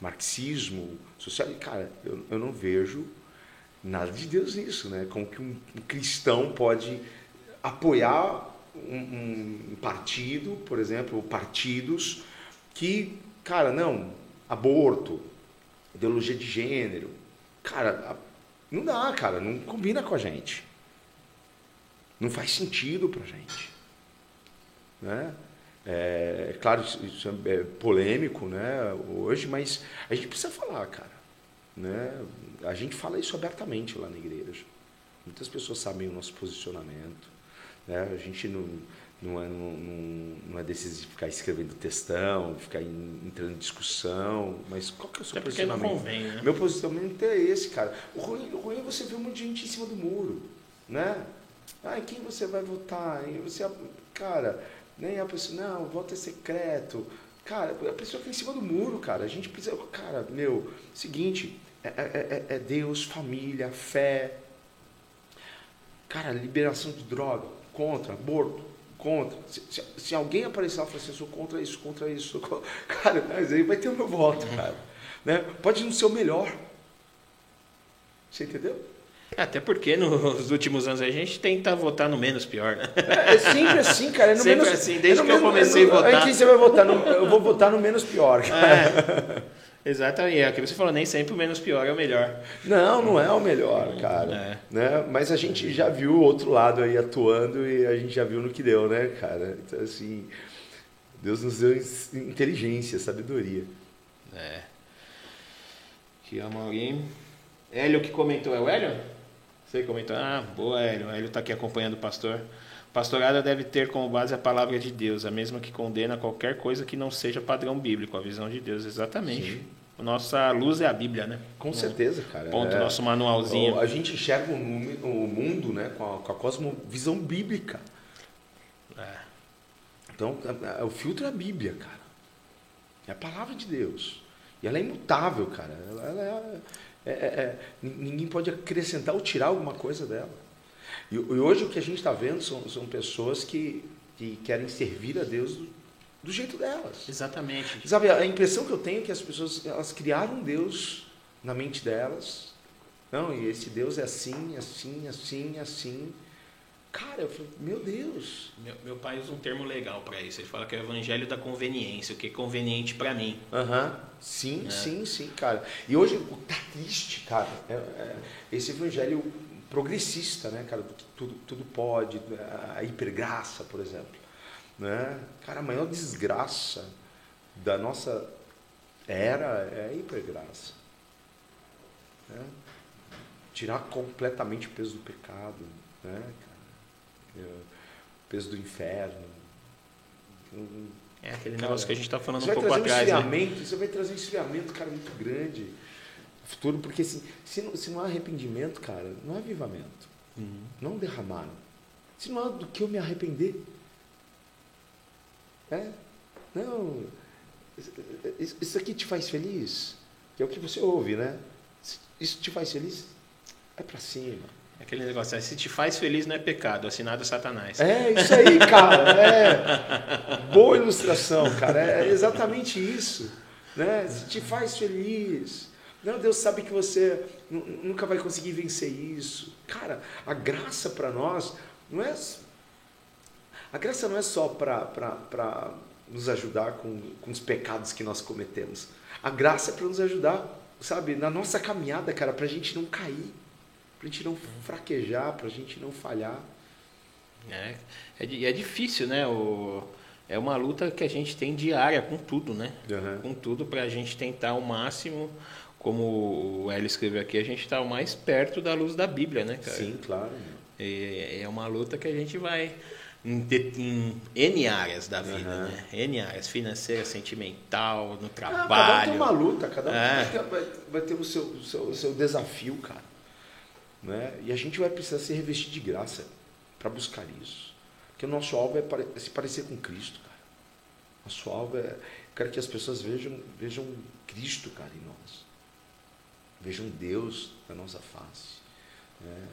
marxismo, social. Cara, eu, eu não vejo nada de Deus nisso, né? Como que um, cristão pode apoiar um, um, partido, por exemplo, partidos que, cara, não, aborto, ideologia de gênero, cara, não dá, cara, não combina com a gente. Não faz sentido pra gente. Né? É, é claro, isso é polêmico né, hoje, mas a gente precisa falar, cara. Né? A gente fala isso abertamente lá na igreja. Muitas pessoas sabem o nosso posicionamento. Né? A gente não, não, é, não, não é ficar escrevendo textão, ficar entrando em discussão, mas qual que é o seu Até posicionamento? Não convém, né? Meu posicionamento é esse, cara. O ruim, o ruim é você ver um monte de gente em cima do muro. Né? Ah, em quem você vai votar? E você, cara, nem a pessoa, não, o voto é secreto. Cara, a pessoa fica em cima do muro, cara. A gente precisa. Cara, meu, seguinte, é, é, é, é Deus, família, fé. Cara, liberação de droga, contra, aborto, contra. Se, se, se alguém aparecer lá e falar assim, eu sou contra isso, contra isso, contra... *laughs* cara, mas aí vai ter o meu voto, cara. Né? Pode não ser o melhor. Você entendeu? Até porque nos *laughs* últimos anos a gente tenta votar no menos pior, né? É, é sempre assim, cara. É sempre menos, assim, desde é que eu comecei a votar. Antes você vai votar, no, eu vou votar no menos pior. Cara. É. Exatamente, é o que você falou, nem sempre o menos pior é o melhor. Não, não é o melhor, cara. É. Né? Mas a gente já viu o outro lado aí atuando e a gente já viu no que deu, né, cara? Então, assim, Deus nos deu inteligência, sabedoria. É. Aqui, alguém. Hélio que comentou, é o Hélio? Você comentou, ah, boa Hélio, o Hélio está aqui acompanhando o pastor. Pastorada deve ter como base a palavra de Deus, a mesma que condena qualquer coisa que não seja padrão bíblico, a visão de Deus, exatamente. Sim. Nossa luz é a Bíblia, né? Com certeza, cara. Ponto, é, nosso manualzinho. A gente enxerga o mundo né, com, a, com a cosmovisão bíblica. É. Então, o filtro é a Bíblia, cara. É a palavra de Deus. E ela é imutável, cara. Ela, ela é, é, é, ninguém pode acrescentar ou tirar alguma coisa dela. E, e hoje o que a gente está vendo são, são pessoas que, que querem servir a Deus do, do, jeito delas. Exatamente. Sabe, a impressão que eu tenho é que as pessoas elas criaram Deus na mente delas. Não, e esse Deus é assim, assim, assim, assim. Cara, eu falei, meu Deus. Meu, meu pai usa um termo legal para isso. Ele fala que é o evangelho da conveniência, o que é conveniente para mim. Aham. Uhum. Sim, é. sim, sim, cara. E hoje tá triste, cara. É, é, esse evangelho progressista, né, cara, tudo, tudo pode, a hipergraça, por exemplo. Né? Cara, a maior desgraça da nossa era é a hipergraça. Né? Tirar completamente o peso do pecado, né, peso do inferno. É aquele cara, negócio que a gente está falando um pouco atrás. Um né? Você vai trazer um esfriamento, cara, muito grande futuro, porque assim, se, não, se não há arrependimento, cara, não há avivamento. Uhum. Não derramar. Se não há do que eu me arrepender. É? Não. Isso aqui te faz feliz? Que é o que você ouve, né? Isso te faz feliz? É para cima. Aquele negócio, se te faz feliz não é pecado, assinado Satanás. É isso aí, cara. *laughs* É. Boa ilustração, cara. É exatamente isso. Né? Se te faz feliz. Não, Deus sabe que você nunca vai conseguir vencer isso. Cara, a graça para nós não é. A graça não é só para nos ajudar com, com os pecados que nós cometemos. A graça é para nos ajudar, sabe, na nossa caminhada, cara, para a gente não cair para a gente não fraquejar, para a gente não falhar. É, é, é, difícil, né? O, é uma luta que a gente tem diária com tudo, né? Uhum. Com tudo para a gente tentar o máximo, como o Hélio escreveu aqui, a gente está o mais perto da luz da Bíblia, né, cara? Sim, claro. É, é uma luta que a gente vai em, em N áreas da vida, uhum. né? N áreas, financeira, sentimental, no trabalho. Ah, cada um tem uma luta, cada um é. vai, ter, vai ter o seu, o seu, o seu desafio, cara. Né? E a gente vai precisar se revestir de graça para buscar isso. Porque o nosso alvo é se parecer com Cristo, cara. Nosso alvo é. Eu quero que as pessoas vejam, vejam Cristo, cara, em nós. Vejam Deus na nossa face. Né?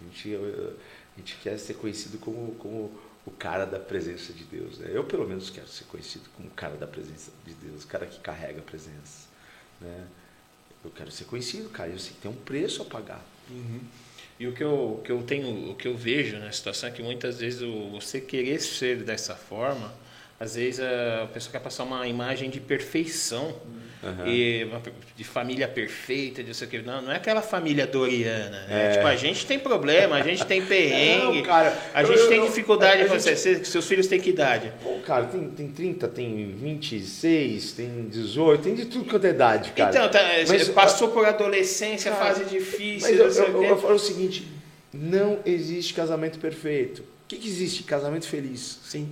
A, gente, a gente quer ser conhecido como, como o cara da presença de Deus. Né? Eu, pelo menos, quero ser conhecido como o cara da presença de Deus, o cara que carrega a presença. Né? Eu quero ser conhecido, cara. Eu sei que tem um preço a pagar. Uhum. E o que, eu, que eu tenho, o que eu vejo na situação é que muitas vezes o, você querer ser dessa forma, às vezes a pessoa quer passar uma imagem de perfeição uhum. E de família perfeita, de sei o que. Não, não é aquela família doriana. Né? É. Tipo, a gente tem problema, a gente tem *laughs* perrengue, não, cara, a gente eu, tem eu, dificuldade. Eu, você, gente... seus filhos têm que idade? Pô, cara, tem, tem 30, tem 26, tem 18, tem de tudo quanto é idade, cara. Então, tá, mas, passou por adolescência, cara, fase difícil. Mas eu, eu, eu falo o seguinte: não existe casamento perfeito. O que, que existe? Casamento feliz. Sim.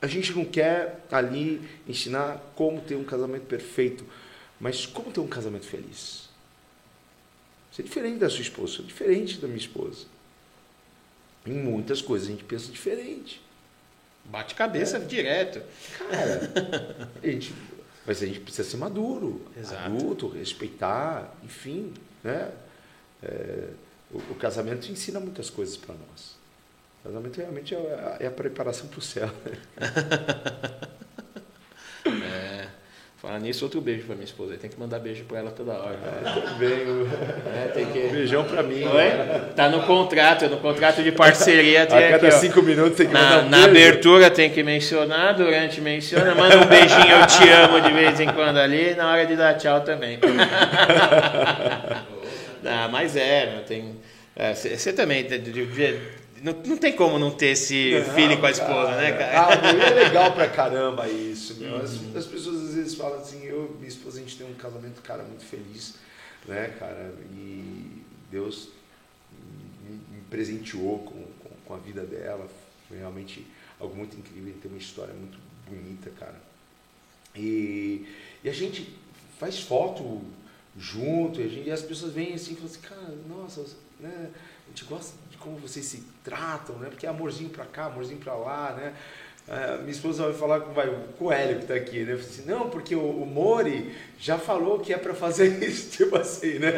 A gente não quer ali ensinar como ter um casamento perfeito, mas como ter um casamento feliz. Você é diferente da sua esposa, é diferente da minha esposa. Em muitas coisas a gente pensa diferente. Bate cabeça é. direto. Cara, a gente, mas a gente precisa ser maduro, Exato. adulto, respeitar, enfim. Né? É, o, o casamento ensina muitas coisas para nós. Casamento realmente é a, é a preparação para o céu. *laughs* é. Falar nisso, outro beijo para minha esposa. Tem que mandar beijo para ela toda hora. É, também. É, tem que... Beijão para mim. Oi? Né? Tá no contrato, no contrato de parceria. Tem a cada aqui, cinco ó, minutos tem que na, mandar um Na abertura tem que mencionar, durante menciona, manda um beijinho, eu te amo de vez em quando ali, na hora de dar tchau também. *laughs* ah, mas é, tem... Você é, também não, não tem como não ter esse não, feeling com a esposa, cara, né, cara? Ah, é legal pra caramba isso, meu. As, uhum. as, pessoas às vezes falam assim, eu e minha esposa, a gente tem um casamento, cara, muito feliz, né, cara? E Deus me, presenteou com, com, com, a vida dela. Foi realmente algo muito incrível, tem uma história muito bonita, cara. E, e a gente faz foto junto, e, gente, e as pessoas vêm assim e falam assim, cara, nossa, né? A gente gosta como vocês se tratam, né? Porque é amorzinho para cá, amorzinho para lá, né? Uh, minha esposa vai falar com, vai, o Hélio que está aqui, né? Assim, não, porque o, o, Mori já falou que é para fazer *laughs* isso, tipo assim, né?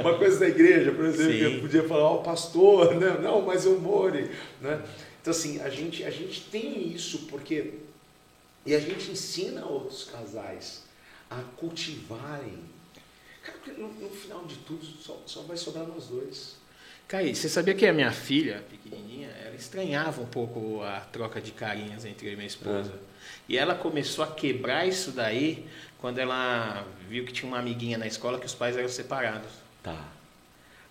Uma coisa da igreja, por exemplo, Sim. eu podia falar, ó, oh, pastor, né? não, mas o Mori, né? Então, assim, a gente, a gente tem isso porque. E a gente ensina outros casais a cultivarem. Cara, no, no final de tudo, só, só vai sobrar nós dois. Caí, você sabia que a minha filha, pequenininha, ela estranhava um pouco a troca de carinhas entre eu e minha esposa. Ah. E ela começou a quebrar isso daí quando ela viu que tinha uma amiguinha na escola que os pais eram separados. Tá.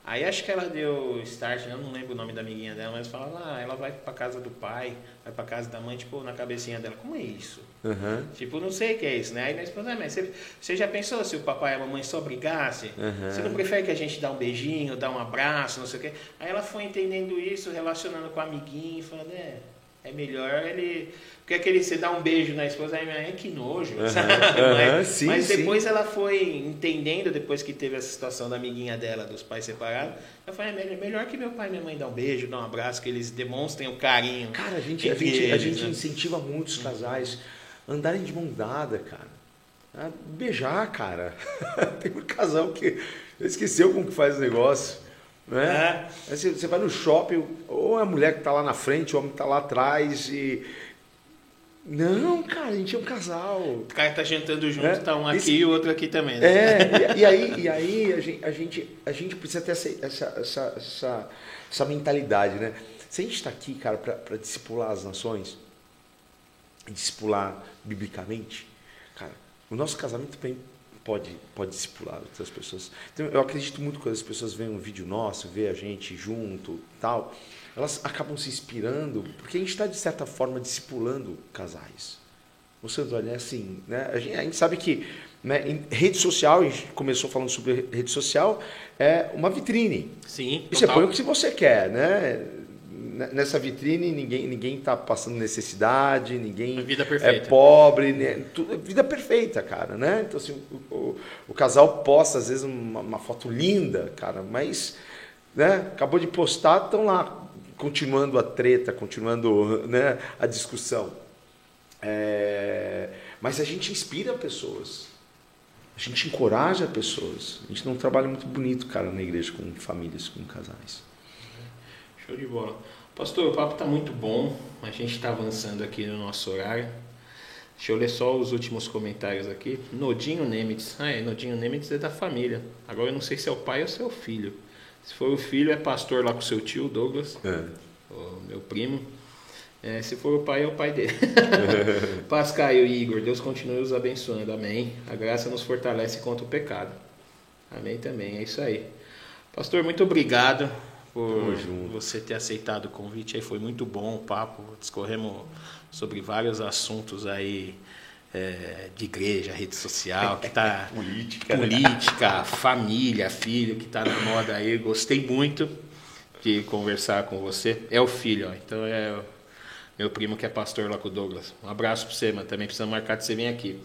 Aí acho que ela deu start, eu não lembro o nome da amiguinha dela, mas falava, ah, ela vai pra casa do pai, vai pra casa da mãe, tipo, na cabecinha dela, como é isso? Uhum. Tipo, não sei o que é isso, né? Aí minha esposa, ah, mas você, você já pensou se o papai e a mamãe só brigassem? Uhum. Você não prefere que a gente dá um beijinho, dá um abraço, não sei o quê? Aí ela foi entendendo isso, relacionando com a amiguinha, falando, é, é melhor ele porque aquele você dá um beijo na esposa, aí é que nojo, uhum, *laughs* mas, sim, mas, depois sim. ela foi entendendo, depois que teve essa situação da amiguinha dela, dos pais separados, ela falou, é melhor que meu pai e minha mãe dão um beijo, dão um abraço, que eles demonstrem o carinho. Cara, a gente, a gente, eles, a gente né? incentiva muitos casais andarem de mão dada, cara. A beijar, cara. *laughs* Tem um casal que esqueceu como que faz o negócio. Né? É. Você, você vai no shopping, ou a mulher que está lá na frente, o homem que está lá atrás e. Não, cara, a gente é um casal. O cara tá jantando junto, é, tá um aqui esse... e o outro aqui também. Né? É, e, e, aí, e aí a, gente, a, gente, a gente precisa ter essa, essa, essa, essa, essa mentalidade, né? Se a gente está aqui, cara, para discipular as nações, discipular biblicamente, cara, o nosso casamento também pode, pode discipular outras pessoas. Então, eu acredito muito quando as pessoas veem um vídeo nosso, vê a gente junto tal, elas acabam se inspirando, porque a gente está, de certa forma, discipulando casais. O Santo é assim, né? A gente, a gente sabe que né, em rede social, a gente começou falando sobre rede social, é uma vitrine. Sim. E você põe o que você quer, né? Nessa vitrine ninguém ninguém está passando necessidade, ninguém é pobre, né? Tudo, vida perfeita, cara, né? Então assim, o, o, o casal posta às vezes uma, uma, foto linda, cara, mas né, acabou de postar, estão lá continuando a treta, continuando né, a discussão. É, mas a gente inspira pessoas. A gente encoraja pessoas. A gente não trabalha muito bonito, cara, na igreja com famílias, com casais. Show de bola. Pastor, o papo está muito bom. A gente está avançando aqui no nosso horário. Deixa eu ler só os últimos comentários aqui. Nodinho Nemitz. Ah, é, Nodinho Nemitz é da família. Agora eu não sei se é o pai ou se é o filho. Se for o filho, é pastor lá com seu tio, Douglas, é. o meu primo. É, se for o pai, é o pai dele. *laughs* Pascal e Igor, Deus continue os abençoando. Amém. A graça nos fortalece contra o pecado. Amém também. É isso aí. Pastor, muito obrigado por você ter aceitado o convite. Aí foi muito bom o papo. Discorremos sobre vários assuntos aí é, de igreja, rede social, que tá política, *laughs* política, né? família, filho, que está na moda aí. Gostei muito de conversar com você. É o filho, ó. então é meu primo que é pastor lá com o Douglas. Um abraço para você, mano. Também precisa marcar de você vir aqui.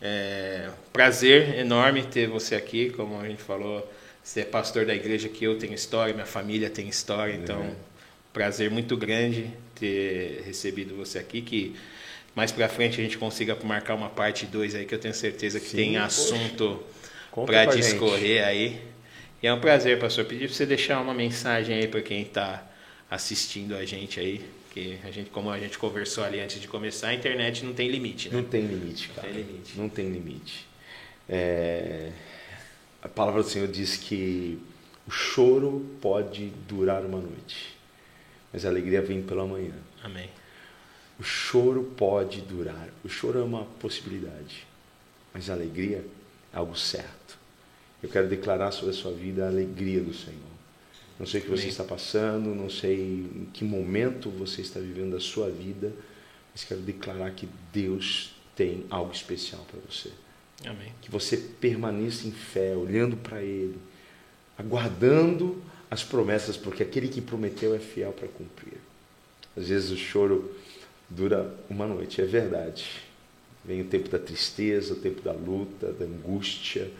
É, prazer enorme ter você aqui, como a gente falou você é pastor da igreja que eu tenho história, minha família tem história, então uhum. prazer muito grande ter recebido você aqui, que mais para frente a gente consiga marcar uma parte 2 aí que eu tenho certeza que Sim, tem assunto para discorrer gente. aí. E é um prazer, pastor, pedir para você deixar uma mensagem aí para quem está assistindo a gente aí, que a gente, como a gente conversou ali antes de começar, a internet não tem limite, né? Não tem limite, cara. Não tem limite. Não tem limite. É a palavra do Senhor diz que o choro pode durar uma noite, mas a alegria vem pela manhã. Amém. O choro pode durar. O choro é uma possibilidade, mas a alegria é algo certo. Eu quero declarar sobre a sua vida a alegria do Senhor. Não sei o que você Amém. está passando, não sei em que momento você está vivendo a sua vida, mas quero declarar que Deus tem algo especial para você. Amém. Que você permaneça em fé, olhando para Ele, aguardando as promessas, porque aquele que prometeu é fiel para cumprir. Às vezes o choro dura uma noite, é verdade. Vem o tempo da tristeza, o tempo da luta, da angústia,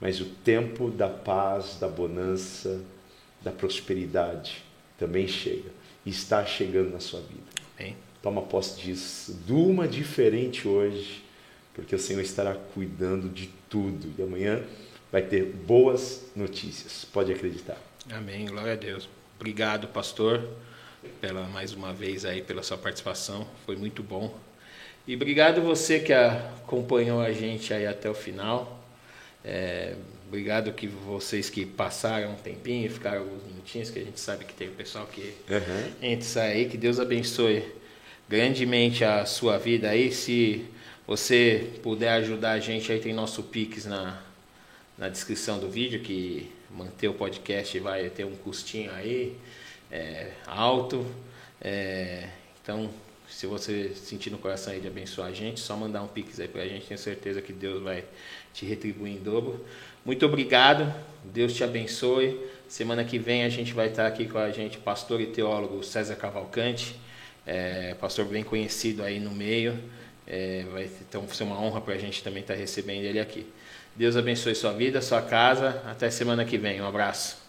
mas o tempo da paz, da bonança, da prosperidade também chega e está chegando na sua vida. Amém. Toma posse disso. Durma diferente hoje porque o Senhor estará cuidando de tudo e amanhã vai ter boas notícias. Pode acreditar. Amém. Glória a Deus. Obrigado, pastor, pela mais uma vez aí pela sua participação. Foi muito bom. E obrigado você que acompanhou a gente aí até o final. É, obrigado que vocês que passaram um tempinho, ficaram alguns minutinhos, que a gente sabe que tem o pessoal que uhum. entra e sai aí. Que Deus abençoe grandemente a sua vida aí. Se você puder ajudar a gente, aí tem nosso Pix na, na descrição do vídeo, que manter o podcast vai ter um custinho aí é, alto. É, então, se você sentir no coração aí de abençoar a gente, só mandar um Pix aí pra gente, tenho certeza que Deus vai te retribuir em dobro. Muito obrigado, Deus te abençoe. Semana que vem a gente vai estar aqui com a gente, pastor e teólogo César Cavalcante, é, pastor bem conhecido aí no meio. É, vai então ser uma honra para a gente também estar tá recebendo ele aqui. Deus abençoe sua vida, sua casa. Até semana que vem. Um abraço.